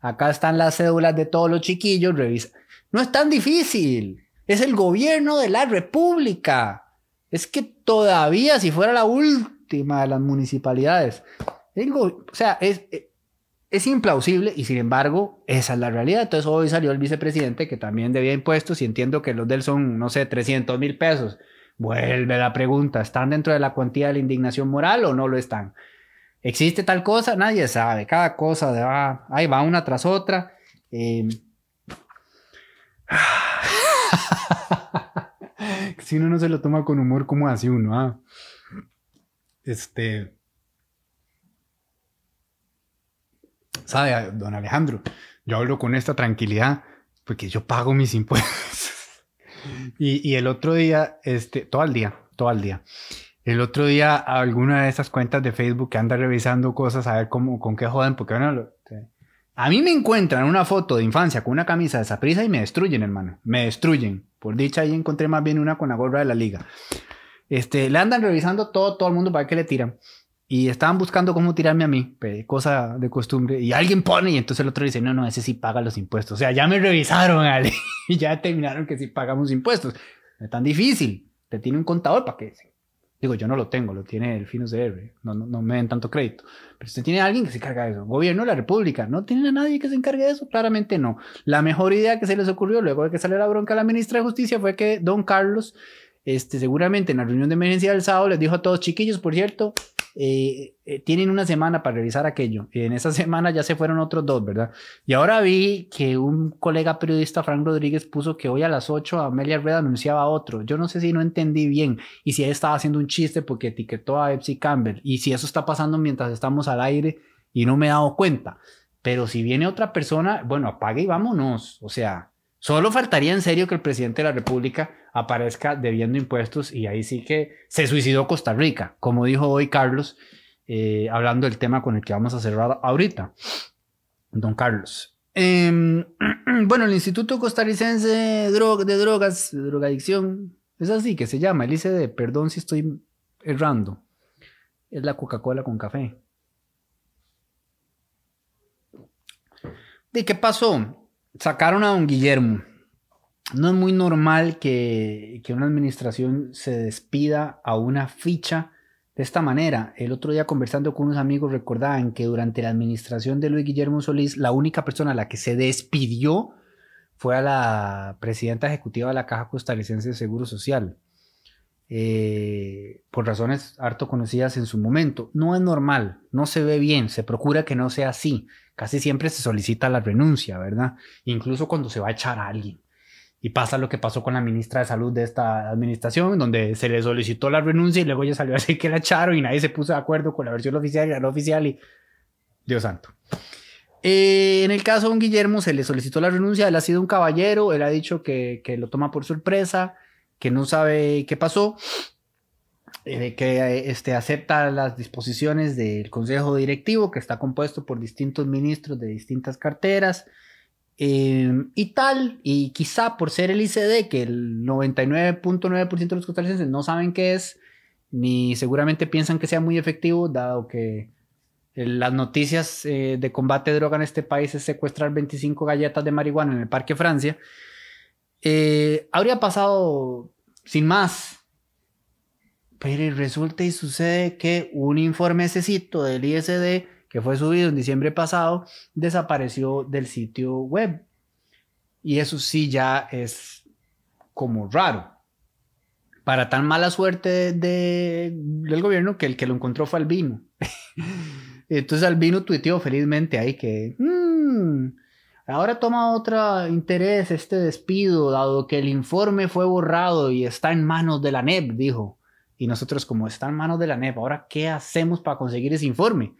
Acá están las cédulas de todos los chiquillos, revisa. No es tan difícil. Es el gobierno de la república. Es que todavía si fuera la última de las municipalidades. o sea, es, es implausible y sin embargo esa es la realidad. Entonces hoy salió el vicepresidente que también debía impuestos y entiendo que los de él son, no sé, 300 mil pesos. Vuelve la pregunta, ¿están dentro de la cuantía de la indignación moral o no lo están? ¿Existe tal cosa? Nadie sabe. Cada cosa de, va, ahí va una tras otra. Em, si uno no se lo toma con humor, ¿cómo hace uno? Ah? Este. ¿Sabe, don Alejandro? Yo hablo con esta tranquilidad porque yo pago mis impuestos. y, el otro día, este, todo el día, todo el día. El otro día, alguna de esas cuentas de Facebook que anda revisando cosas a ver cómo, con qué joden, porque bueno, a mí me encuentran una foto de infancia con una camisa de prisa y me destruyen, hermano. Me destruyen. Por dicha, ahí encontré más bien una con la gorra de la liga. Este, le andan revisando todo, todo el mundo para que le tiran. Y estaban buscando cómo tirarme a mí, cosa de costumbre. Y alguien pone, y entonces el otro dice: No, no, ese sí paga los impuestos. O sea, ya me revisaron, y ya determinaron que sí pagamos impuestos. Es tan difícil. Te tiene un contador para que Digo, yo no lo tengo, lo tiene el Finos de no, no, me den tanto crédito. Pero usted tiene alguien que se encarga de eso. Gobierno de la República, ¿no tiene a nadie que se encargue de eso? Claramente no. La mejor idea que se les ocurrió luego de que salió la bronca a la ministra de Justicia fue que don Carlos, este, seguramente en la reunión de emergencia del sábado, les dijo a todos, chiquillos, por cierto, eh, eh, tienen una semana para revisar aquello. En esa semana ya se fueron otros dos, ¿verdad? Y ahora vi que un colega periodista, Frank Rodríguez, puso que hoy a las 8 Amelia Red anunciaba otro. Yo no sé si no entendí bien y si él estaba haciendo un chiste porque etiquetó a Epsi Campbell y si eso está pasando mientras estamos al aire y no me he dado cuenta. Pero si viene otra persona, bueno, apague y vámonos. O sea, Solo faltaría en serio que el presidente de la República aparezca debiendo impuestos y ahí sí que se suicidó Costa Rica, como dijo hoy Carlos, eh, hablando del tema con el que vamos a cerrar ahorita. Don Carlos, Em, bueno, el Instituto Costarricense de, de Drogas, de Drogadicción, es así que se llama, el ICD, perdón si estoy errando. Es la Coca-Cola con café. ¿De qué pasó? Sacaron a don Guillermo. No es muy normal que, que una administración se despida a una ficha de esta manera, el otro día conversando con unos amigos recordaban que durante la administración de Luis Guillermo Solís, la única persona a la que se despidió fue a la presidenta ejecutiva de la Caja Costarricense de Seguro Social, eh, por razones harto conocidas en su momento. No es normal, no se ve bien, se procura que no sea así. Casi siempre se solicita la renuncia, ¿verdad? Incluso cuando se va a echar a alguien. Y pasa lo que pasó con la ministra de Salud de esta administración, donde se le solicitó la renuncia y luego ya salió así que la echaron y nadie se puso de acuerdo con la versión oficial y la no oficial y Dios santo. Eh, en el caso de un Guillermo se le solicitó la renuncia, él ha sido un caballero, él ha dicho que, que lo toma por sorpresa, que no sabe qué pasó, eh, que este, acepta las disposiciones del Consejo Directivo, que está compuesto por distintos ministros de distintas carteras, Em, y tal, y quizá por ser el ICD, que el 99.9% de los costarricenses no saben qué es, ni seguramente piensan que sea muy efectivo, dado que las noticias eh, de combate de droga en este país es secuestrar 25 galletas de marihuana en el Parque Francia, eh, habría pasado sin más. Pero resulta y sucede que un informe necesito del ISD que fue subido en diciembre pasado, desapareció del sitio web. Y eso sí ya es como raro. Para tan mala suerte de, del gobierno que el que lo encontró fue Albino. Entonces Albino tuiteó felizmente ahí que mm, ahora toma otro interés este despido, dado que el informe fue borrado y está en manos de la NEP, dijo. Y nosotros como está en manos de la NEP, ahora ¿qué hacemos para conseguir ese informe?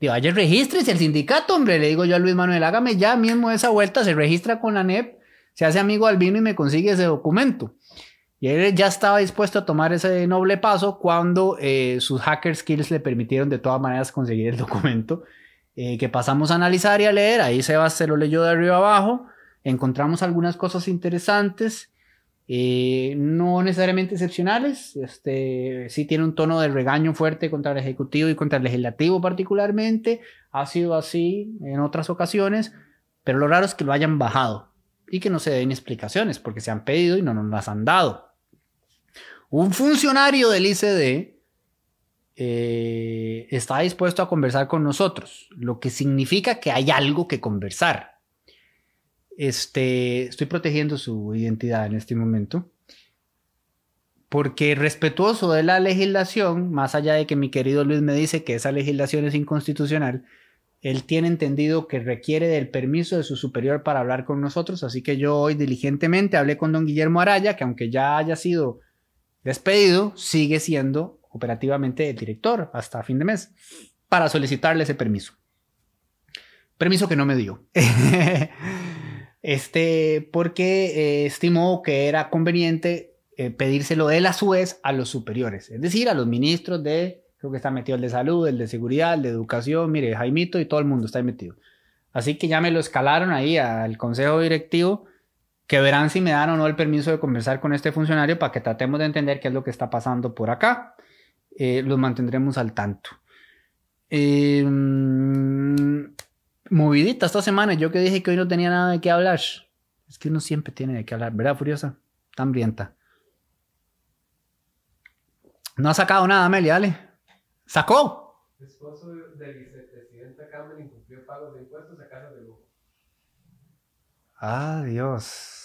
Digo, vaya, regístrese el sindicato, hombre. Le digo yo a Luis Manuel, hágame ya mismo esa vuelta, se registra con la NEP, se hace amigo al vino y me consigue ese documento. Y él ya estaba dispuesto a tomar ese noble paso cuando eh, sus hacker skills le permitieron de todas maneras conseguir el documento eh, que pasamos a analizar y a leer. Ahí Sebas se lo leyó de arriba abajo. Encontramos algunas cosas interesantes. Eh, no necesariamente excepcionales, este, sí tiene un tono de regaño fuerte contra el Ejecutivo y contra el Legislativo particularmente, ha sido así en otras ocasiones, pero lo raro es que lo hayan bajado y que no se den explicaciones porque se han pedido y no nos las han dado. Un funcionario del ICD eh, está dispuesto a conversar con nosotros, lo que significa que hay algo que conversar este, estoy protegiendo su identidad en este momento. Porque respetuoso de la legislación, más allá de que mi querido Luis me dice que esa legislación es inconstitucional, él tiene entendido que requiere del permiso de su superior para hablar con nosotros, así que yo hoy diligentemente hablé con don Guillermo Araya, que aunque ya haya sido despedido, sigue siendo operativamente el director hasta fin de mes, para solicitarle ese permiso. Permiso que no me dio. este, porque eh, estimó que era conveniente eh, pedírselo él a su vez a los superiores, es decir, a los ministros de, creo que está metido el de salud, el de seguridad, el de educación, mire, Jaimito y todo el mundo está metido. Así que ya me lo escalaron ahí al consejo directivo, que verán si me dan o no el permiso de conversar con este funcionario para que tratemos de entender qué es lo que está pasando por acá. Eh, los mantendremos al tanto. Eh, movidita esta semana. Yo que dije que hoy no tenía nada de qué hablar. Es que uno siempre tiene de qué hablar, ¿verdad, Furiosa? Tan hambrienta. No ha sacado nada, Amelia, dale. ¡Sacó! El esposo del vicepresidente Campbell incumplió pagos de impuestos a casa de lujo. Adiós.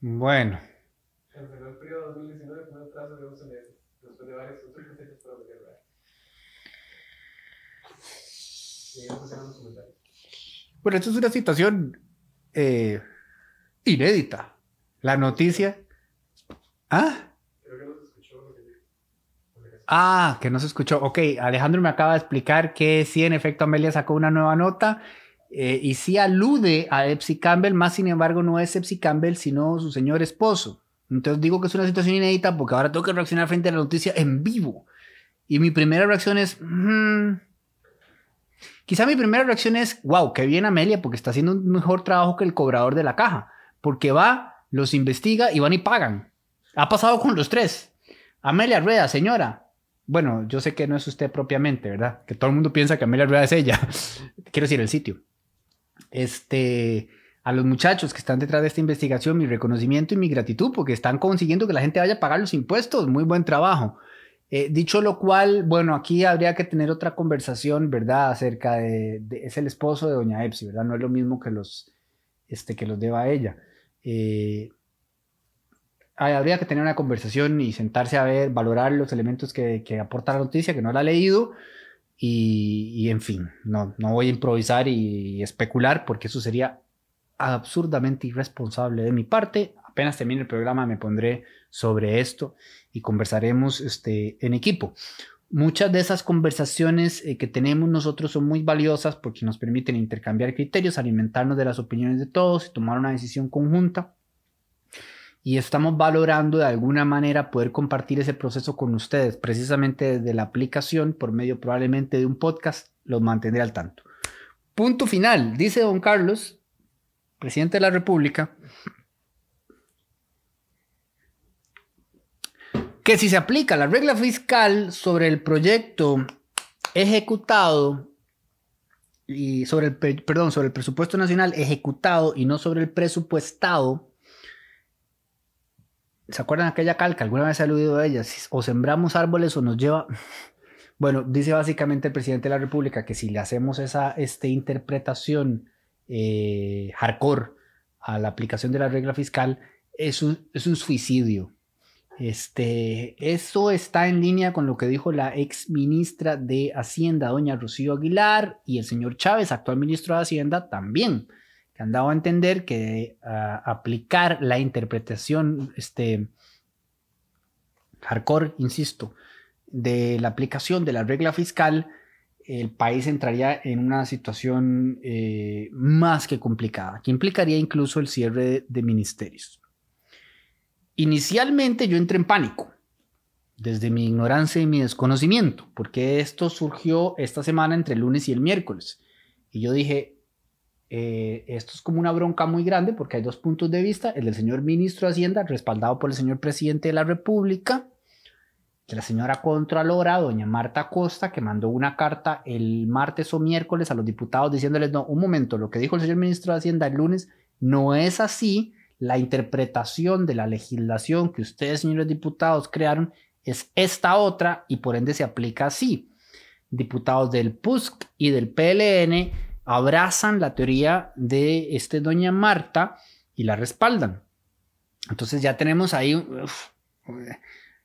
Bueno. Canceló el periodo 2019 con un plazo de 11 meses, después de varios otros Bueno, esto es una situación eh, inédita. La noticia. ¿Ah? Ah, que no se escuchó. Ok, Alejandro me acaba de explicar que sí, en efecto, Amelia sacó una nueva nota eh, y sí alude a Epsi Campbell, más sin embargo no es Epsi Campbell, sino su señor esposo. Entonces digo que es una situación inédita porque ahora tengo que reaccionar frente a la noticia en vivo. Y mi primera reacción es, mm, Quizá mi primera reacción es, wow, qué bien Amelia, porque está haciendo un mejor trabajo que el cobrador de la caja, porque va, los investiga y van y pagan. Ha pasado con los tres. Amelia Rueda, señora. Bueno, yo sé que no es usted propiamente, ¿verdad? Que todo el mundo piensa que Amelia Rueda es ella. Quiero decir, el sitio. Este, a los muchachos que están detrás de esta investigación, mi reconocimiento y mi gratitud, porque están consiguiendo que la gente vaya a pagar los impuestos. Muy buen trabajo. Eh, dicho lo cual, bueno, aquí habría que tener otra conversación, ¿verdad? Acerca de, es el esposo de doña Epsi, ¿verdad? No es lo mismo que los, este, que los deba a ella. Eh, habría que tener una conversación y sentarse a ver, valorar los elementos que, aporta la noticia, que no la ha leído, y, en fin, no, no voy a improvisar y, especular porque eso sería absurdamente irresponsable de mi parte. Apenas termine el programa me pondré sobre esto y conversaremos este, en equipo. Muchas de esas conversaciones eh, que tenemos nosotros son muy valiosas porque nos permiten intercambiar criterios, alimentarnos de las opiniones de todos y tomar una decisión conjunta y estamos valorando de alguna manera poder compartir ese proceso con ustedes, precisamente desde la aplicación, por medio probablemente de un podcast, los mantendré al tanto. Punto final, dice don Carlos, presidente de la República, que si se aplica la regla fiscal sobre el proyecto ejecutado y sobre el, perdón, sobre el presupuesto nacional ejecutado y no sobre el presupuestado, ¿Se acuerdan aquella calca? Alguna vez he aludido a ella. o sembramos árboles o nos lleva... Bueno, dice básicamente el presidente de la República que si le hacemos esa este, interpretación eh, hardcore a la aplicación de la regla fiscal, es un, es un suicidio. Este, está en línea con lo que dijo la ex ministra de Hacienda, doña Rocío Aguilar, y el señor Chávez, actual ministro de Hacienda, también que han dado a entender que ah, aplicar la interpretación este, hardcore, insisto, de la aplicación de la regla fiscal, el país entraría en una situación eh, más que complicada, que implicaría incluso el cierre de ministerios. Inicialmente yo entré en pánico, desde mi ignorancia y mi desconocimiento, porque esto surgió esta semana entre el lunes y el miércoles. Y yo dije, eh, esto es como una bronca muy grande porque hay dos puntos de vista, el del señor ministro de Hacienda, respaldado por el señor presidente de la República, de la señora Contralora, doña Marta Costa, que mandó una carta el martes o miércoles a los diputados diciéndoles, no, un momento, lo que dijo el señor ministro de Hacienda el lunes no es así, la interpretación de la legislación que ustedes, señores diputados, crearon es esta otra y por ende se aplica así. Diputados del PUSC y del PLN abrazan la teoría de este doña Marta y la respaldan. Entonces ya tenemos ahí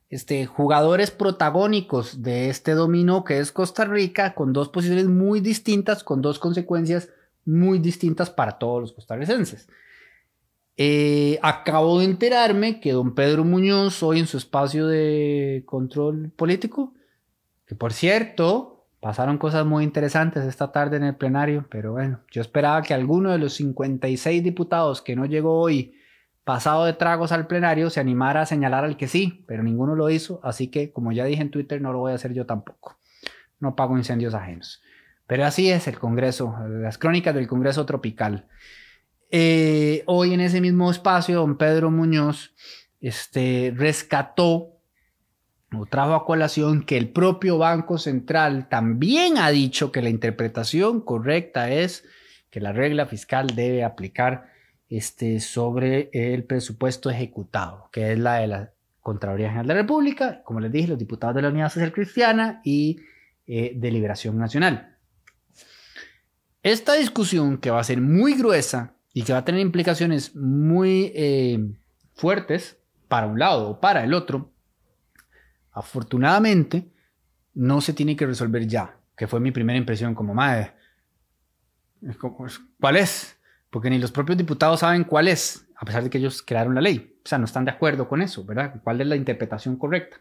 este, jugadores protagónicos de este dominó que es Costa Rica con dos posiciones muy distintas, con dos consecuencias muy distintas para todos los costarricenses. Eh, acabo de enterarme que don Pedro Muñoz, hoy en su espacio de control político, que por cierto, Pasaron cosas muy interesantes esta tarde en el plenario, pero bueno, yo esperaba que alguno de los 56 diputados que no llegó hoy pasado de tragos al plenario se animara a señalar al que sí, pero ninguno lo hizo, así que como ya dije en Twitter, no lo voy a hacer yo tampoco. No pago incendios ajenos. Pero así es el Congreso, las crónicas del Congreso Tropical. Eh, hoy en ese mismo espacio, don Pedro Muñoz este, rescató o trajo a colación que el propio Banco Central también ha dicho que la interpretación correcta es que la regla fiscal debe aplicar este, sobre el presupuesto ejecutado, que es la de la Contraloría General de la República, como les dije, los diputados de la Unidad Social Cristiana y eh, de Liberación Nacional. Esta discusión, que va a ser muy gruesa y que va a tener implicaciones muy eh, fuertes para un lado o para el otro, Afortunadamente, no se tiene que resolver ya, que fue mi primera impresión como madre. ¿Cuál es? Porque ni los propios diputados saben cuál es, a pesar de que ellos crearon la ley. O sea, no están de acuerdo con eso, ¿verdad? ¿Cuál es la interpretación correcta?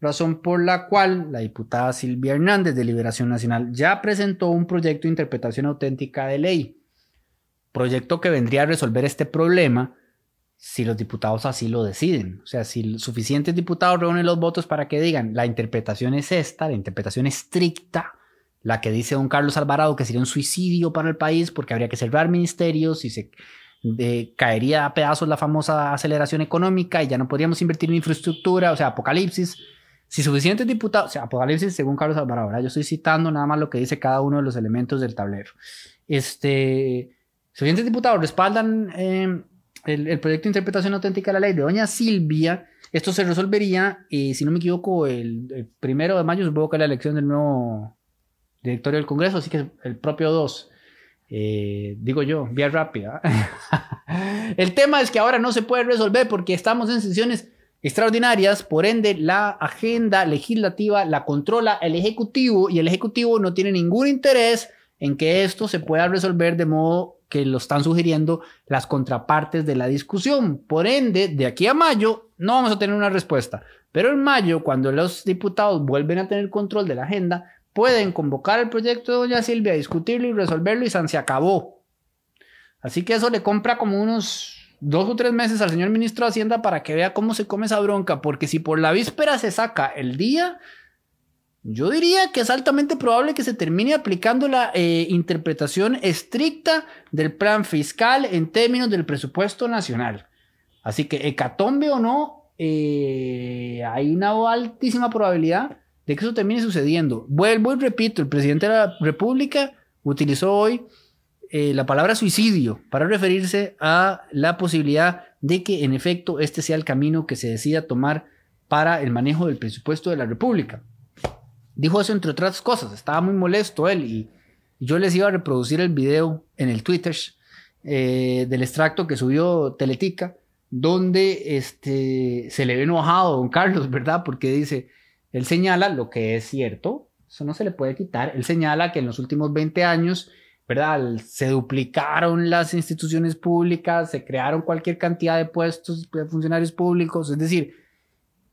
Razón por la cual la diputada Silvia Hernández de Liberación Nacional ya presentó un proyecto de interpretación auténtica de ley. Proyecto que vendría a resolver este problema si los diputados así lo deciden. O sea, si suficientes diputados reúnen los votos para que digan la interpretación es esta, la interpretación estricta, la que dice don Carlos Alvarado que sería un suicidio para el país porque habría que cerrar ministerios y se caería a pedazos la famosa aceleración económica y ya no podríamos invertir en infraestructura, o sea, apocalipsis. Si suficientes diputados, o sea, apocalipsis según Carlos Alvarado, yo estoy citando nada más lo que dice cada uno de los elementos del tablero. Este, suficientes diputados respaldan eh, el, proyecto de interpretación auténtica de la ley de doña Silvia, esto se resolvería, y si no me equivoco, el, primero de mayo, supongo que la elección del nuevo directorio del Congreso, así que el propio 2. Eh, digo yo, vía rápida. el tema es que ahora no se puede resolver porque estamos en sesiones extraordinarias, por ende la agenda legislativa la controla el Ejecutivo y el Ejecutivo no tiene ningún interés en que esto se pueda resolver de modo que lo están sugiriendo las contrapartes de la discusión. Por ende, de aquí a mayo no vamos a tener una respuesta. Pero en mayo, cuando los diputados vuelven a tener control de la agenda, pueden convocar el proyecto de doña Silvia, discutirlo y resolverlo y se acabó. Así que eso le compra como unos dos o tres meses al señor ministro de Hacienda para que vea cómo se come esa bronca, porque si por la víspera se saca el día, yo diría que es altamente probable que se termine aplicando la eh, interpretación estricta del plan fiscal en términos del presupuesto nacional. Así que, hecatombe o no, eh, hay una altísima probabilidad de que eso termine sucediendo. Vuelvo y repito, el presidente de la República utilizó hoy eh, la palabra suicidio para referirse a la posibilidad de que en efecto este sea el camino que se decida tomar para el manejo del presupuesto de la República. Dijo eso entre otras cosas, estaba muy molesto él y yo les iba a reproducir el video en el Twitter eh, del extracto que subió Teletica, donde este, se le ve enojado a don Carlos, ¿verdad? Porque dice, él señala lo que es cierto, eso no se le puede quitar, él señala que en los últimos 20 años, ¿verdad? Se duplicaron las instituciones públicas, se crearon cualquier cantidad de puestos de funcionarios públicos, es decir,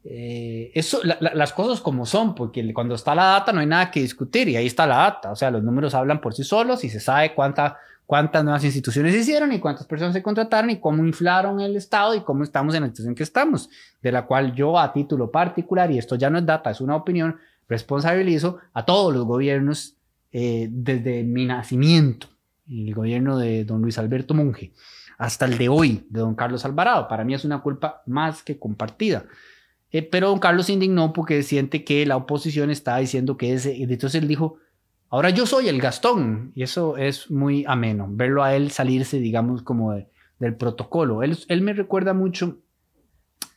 eh, eso, las cosas como son, porque cuando está la data no hay nada que discutir y ahí está la data, o sea, los números hablan por sí solos y se sabe cuánta, cuántas nuevas instituciones hicieron y cuántas personas se contrataron y cómo inflaron el Estado y cómo estamos en la situación que estamos, de la cual yo a título particular, y esto ya no es data, es una opinión, responsabilizo a todos los gobiernos eh, desde mi nacimiento, el gobierno de don Luis Alberto Monge, hasta el de hoy, de don Carlos Alvarado. Para mí es una culpa más que compartida. Eh, pero don Carlos se indignó porque siente que la oposición está diciendo que es, entonces él dijo, ahora yo soy el Gastón, y eso es muy ameno, verlo a él salirse, digamos, como del protocolo. Él, él me recuerda mucho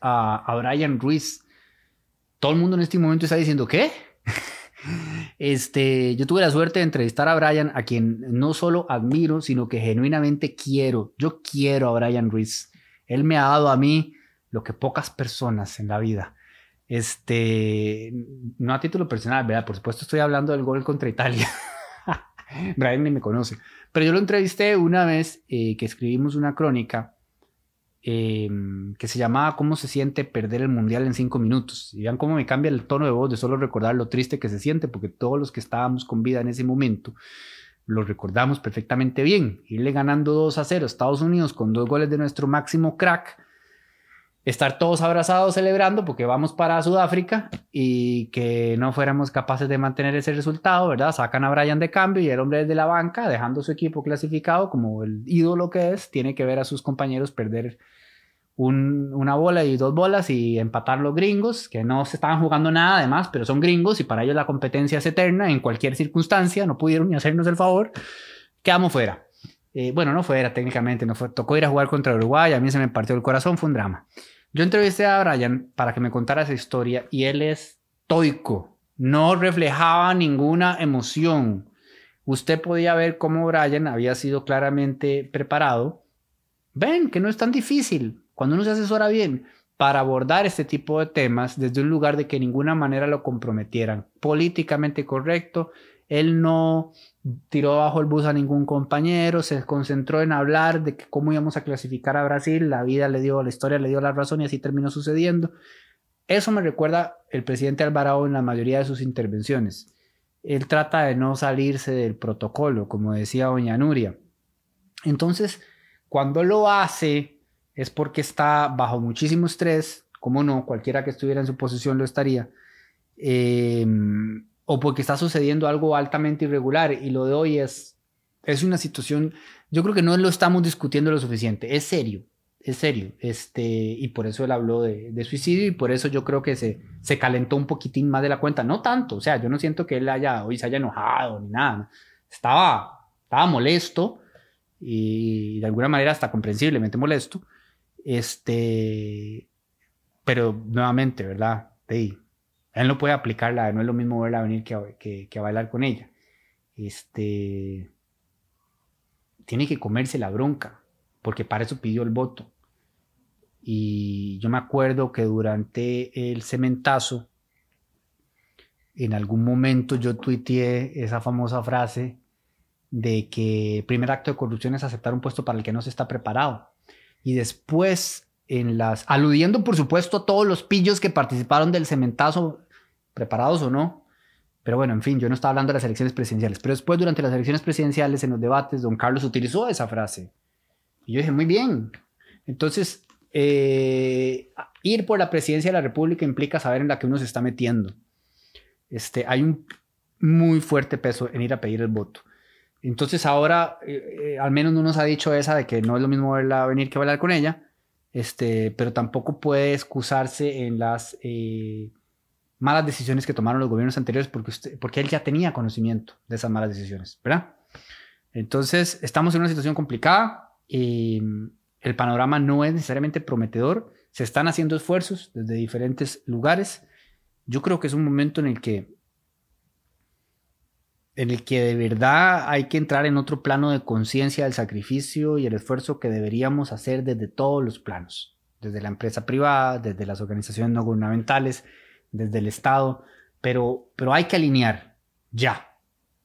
a, a Brian Ruiz. Todo el mundo en este momento está diciendo, ¿qué? Este, yo tuve la suerte de entrevistar a Brian, a quien no solo admiro, sino que genuinamente quiero. Yo quiero a Brian Ruiz. Él me ha dado a mí lo que pocas personas en la vida. Este, no a título personal, ¿verdad? Por supuesto estoy hablando del gol contra Italia. Brian ni me conoce. Pero yo lo entrevisté una vez eh, que escribimos una crónica em, que se llamaba ¿Cómo se siente perder el mundial en cinco minutos? Y vean cómo me cambia el tono de voz de solo recordar lo triste que se siente, porque todos los que estábamos con vida en ese momento lo recordamos perfectamente bien. Irle ganando 2 a 0 a Estados Unidos con dos goles de nuestro máximo crack estar todos abrazados celebrando porque vamos para Sudáfrica y que no fuéramos capaces de mantener ese resultado, ¿verdad? Sacan a Brian de cambio y el hombre desde la banca, dejando su equipo clasificado como el ídolo que es, tiene que ver a sus compañeros perder una bola y dos bolas y empatar los gringos, que no se estaban jugando nada además, pero son gringos y para ellos la competencia es eterna en cualquier circunstancia, no pudieron ni hacernos el favor, quedamos fuera. Eh, bueno, no fuera técnicamente, no fue, tocó ir a jugar contra Uruguay, a mí se me partió el corazón, fue un drama. Yo entrevisté a Brian para que me contara esa historia y él es toico, no reflejaba ninguna emoción. Usted podía ver cómo Brian había sido claramente preparado. Ven que no es tan difícil cuando uno se asesora bien para abordar este tipo de temas desde un lugar de que de ninguna manera lo comprometieran. Políticamente correcto, él no tiró bajo el bus a ningún compañero, se concentró en hablar de cómo íbamos a clasificar a Brasil, la vida le dio, la historia le dio la razón y así terminó sucediendo. Eso me recuerda el presidente Alvarado en la mayoría de sus intervenciones. Él trata de no salirse del protocolo, como decía doña Nuria. Entonces, cuando lo hace es porque está bajo muchísimo estrés, como no, cualquiera que estuviera en su posición lo estaría. Eh, o porque está sucediendo algo altamente irregular. Y lo de hoy es, es una situación, yo creo que no lo estamos discutiendo lo suficiente, es serio, es serio. Este, y por eso él habló de, suicidio y por eso yo creo que se, se calentó un poquitín más de la cuenta. No tanto, o sea, yo no siento que él haya, hoy se haya enojado ni nada. Estaba, estaba molesto y de alguna manera hasta comprensiblemente molesto. Este, pero nuevamente, ¿verdad? Él no puede aplicarla, no es lo mismo verla venir que, que, que bailar con ella. Este, tiene que comerse la bronca, porque para eso pidió el voto. Y yo me acuerdo que durante el cementazo, en algún momento yo tuiteé esa famosa frase de que el primer acto de corrupción es aceptar un puesto para el que no se está preparado. Y después, en las, aludiendo por supuesto a todos los pillos que participaron del cementazo, preparados o no, pero bueno, en fin, yo no estaba hablando de las elecciones presidenciales, pero después durante las elecciones presidenciales, en los debates, don Carlos utilizó esa frase. Y yo dije, muy bien. Entonces, eh, ir por la presidencia de la República implica saber en la que uno se está metiendo. Este, hay un muy fuerte peso en ir a pedir el voto. Entonces ahora, eh, eh, al menos no nos ha dicho esa de que no es lo mismo verla venir que hablar con ella, este, pero tampoco puede excusarse en las eh, malas decisiones que tomaron los gobiernos anteriores porque, porque él ya tenía conocimiento de esas malas decisiones, ¿verdad? Entonces, estamos en una situación complicada, y el panorama no es necesariamente prometedor, se están haciendo esfuerzos desde diferentes lugares. Yo creo que es un momento en el que en el que de verdad hay que entrar en otro plano de conciencia del sacrificio y el esfuerzo que deberíamos hacer desde todos los planos, desde la empresa privada, desde las organizaciones no gubernamentales, desde el Estado, pero, pero hay que alinear ya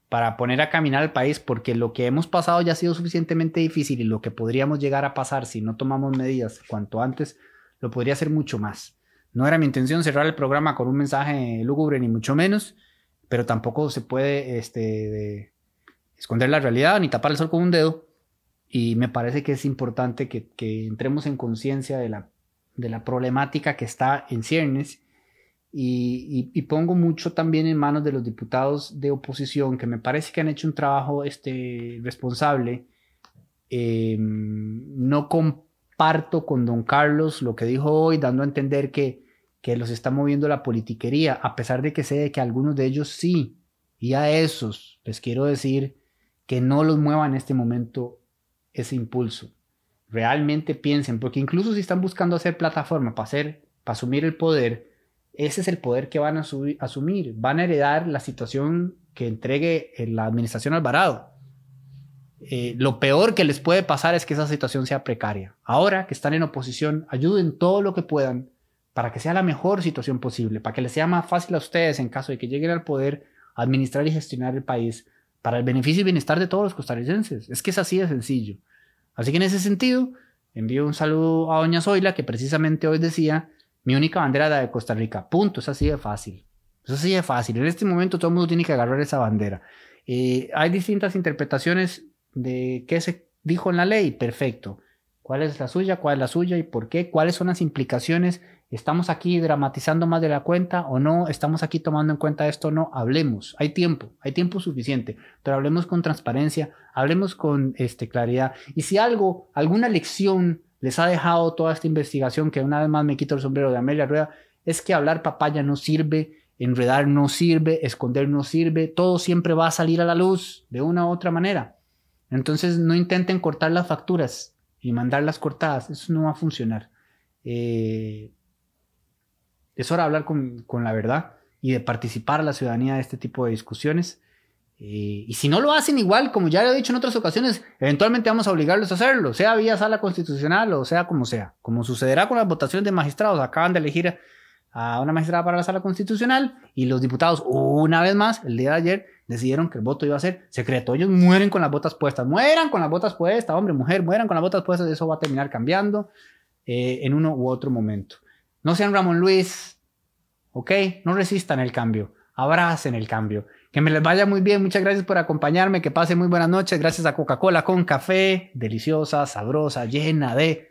para poner a caminar al país porque lo que hemos pasado ya ha sido suficientemente difícil y lo que podríamos llegar a pasar si no tomamos medidas cuanto antes lo podría ser mucho más. No era mi intención cerrar el programa con un mensaje lúgubre ni mucho menos, pero tampoco se puede este, esconder la realidad ni tapar el sol con un dedo. Y me parece que es importante que, entremos en conciencia de la, de la problemática que está en ciernes. Y, pongo mucho también en manos de los diputados de oposición, que me parece que han hecho un trabajo este, responsable. Em, no comparto con don Carlos lo que dijo hoy, dando a entender que que los está moviendo la politiquería, a pesar de que sé que algunos de ellos sí. Y a esos les quiero decir que no los mueva en este momento ese impulso. Realmente piensen, porque incluso si están buscando hacer plataforma para, hacer, para asumir el poder, ese es el poder que van a asumir. Van a heredar la situación que entregue la administración Alvarado. Eh, lo peor que les puede pasar es que esa situación sea precaria. Ahora que están en oposición, ayuden todo lo que puedan para que sea la mejor situación posible, para que les sea más fácil a ustedes en caso de que lleguen al poder administrar y gestionar el país para el beneficio y bienestar de todos los costarricenses. Es que es así de sencillo. Así que en ese sentido, envío un saludo a Doña Zoila, que precisamente hoy decía, mi única bandera es la de Costa Rica. Punto, es así de fácil. Es así de fácil. En este momento todo el mundo tiene que agarrar esa bandera. Eh, hay distintas interpretaciones de qué se dijo en la ley. Perfecto. ¿Cuál es la suya? ¿Cuál es la suya? ¿Y por qué? ¿Cuáles son las implicaciones ¿Estamos aquí dramatizando más de la cuenta o no? ¿Estamos aquí tomando en cuenta esto o no? Hablemos, hay tiempo, hay tiempo suficiente, pero hablemos con transparencia, hablemos con este, claridad. Y si algo, alguna lección les ha dejado toda esta investigación, que una vez más me quito el sombrero de Amelia Rueda, es que hablar papaya no sirve, enredar no sirve, esconder no sirve, todo siempre va a salir a la luz de una u otra manera. Entonces no intenten cortar las facturas y mandarlas cortadas, eso no va a funcionar. Eh, es hora de hablar con, la verdad y de participar a la ciudadanía de este tipo de discusiones. Y si no lo hacen igual, como ya he dicho en otras ocasiones, eventualmente vamos a obligarlos a hacerlo, sea vía sala constitucional o sea como sea. Como sucederá con las votaciones de magistrados, acaban de elegir a una magistrada para la sala constitucional y los diputados, una vez más, el día de ayer, decidieron que el voto iba a ser secreto. Ellos mueren con las botas puestas, mueran con las botas puestas, hombre, mujer, mueran con las botas puestas, eso va a terminar cambiando eh, en uno u otro momento. No sean Ramón Luis, ¿ok? No resistan el cambio, abracen el cambio. Que me les vaya muy bien, muchas gracias por acompañarme, que pasen muy buenas noches, gracias a Coca-Cola con café, deliciosa, sabrosa, llena de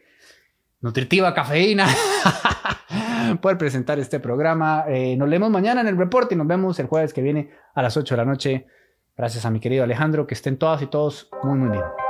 nutritiva cafeína. poder presentar este programa. Eh, nos leemos mañana en el reporte y nos vemos el jueves que viene a las 8 de la noche. Gracias a mi querido Alejandro, que estén todas y todos muy, muy bien.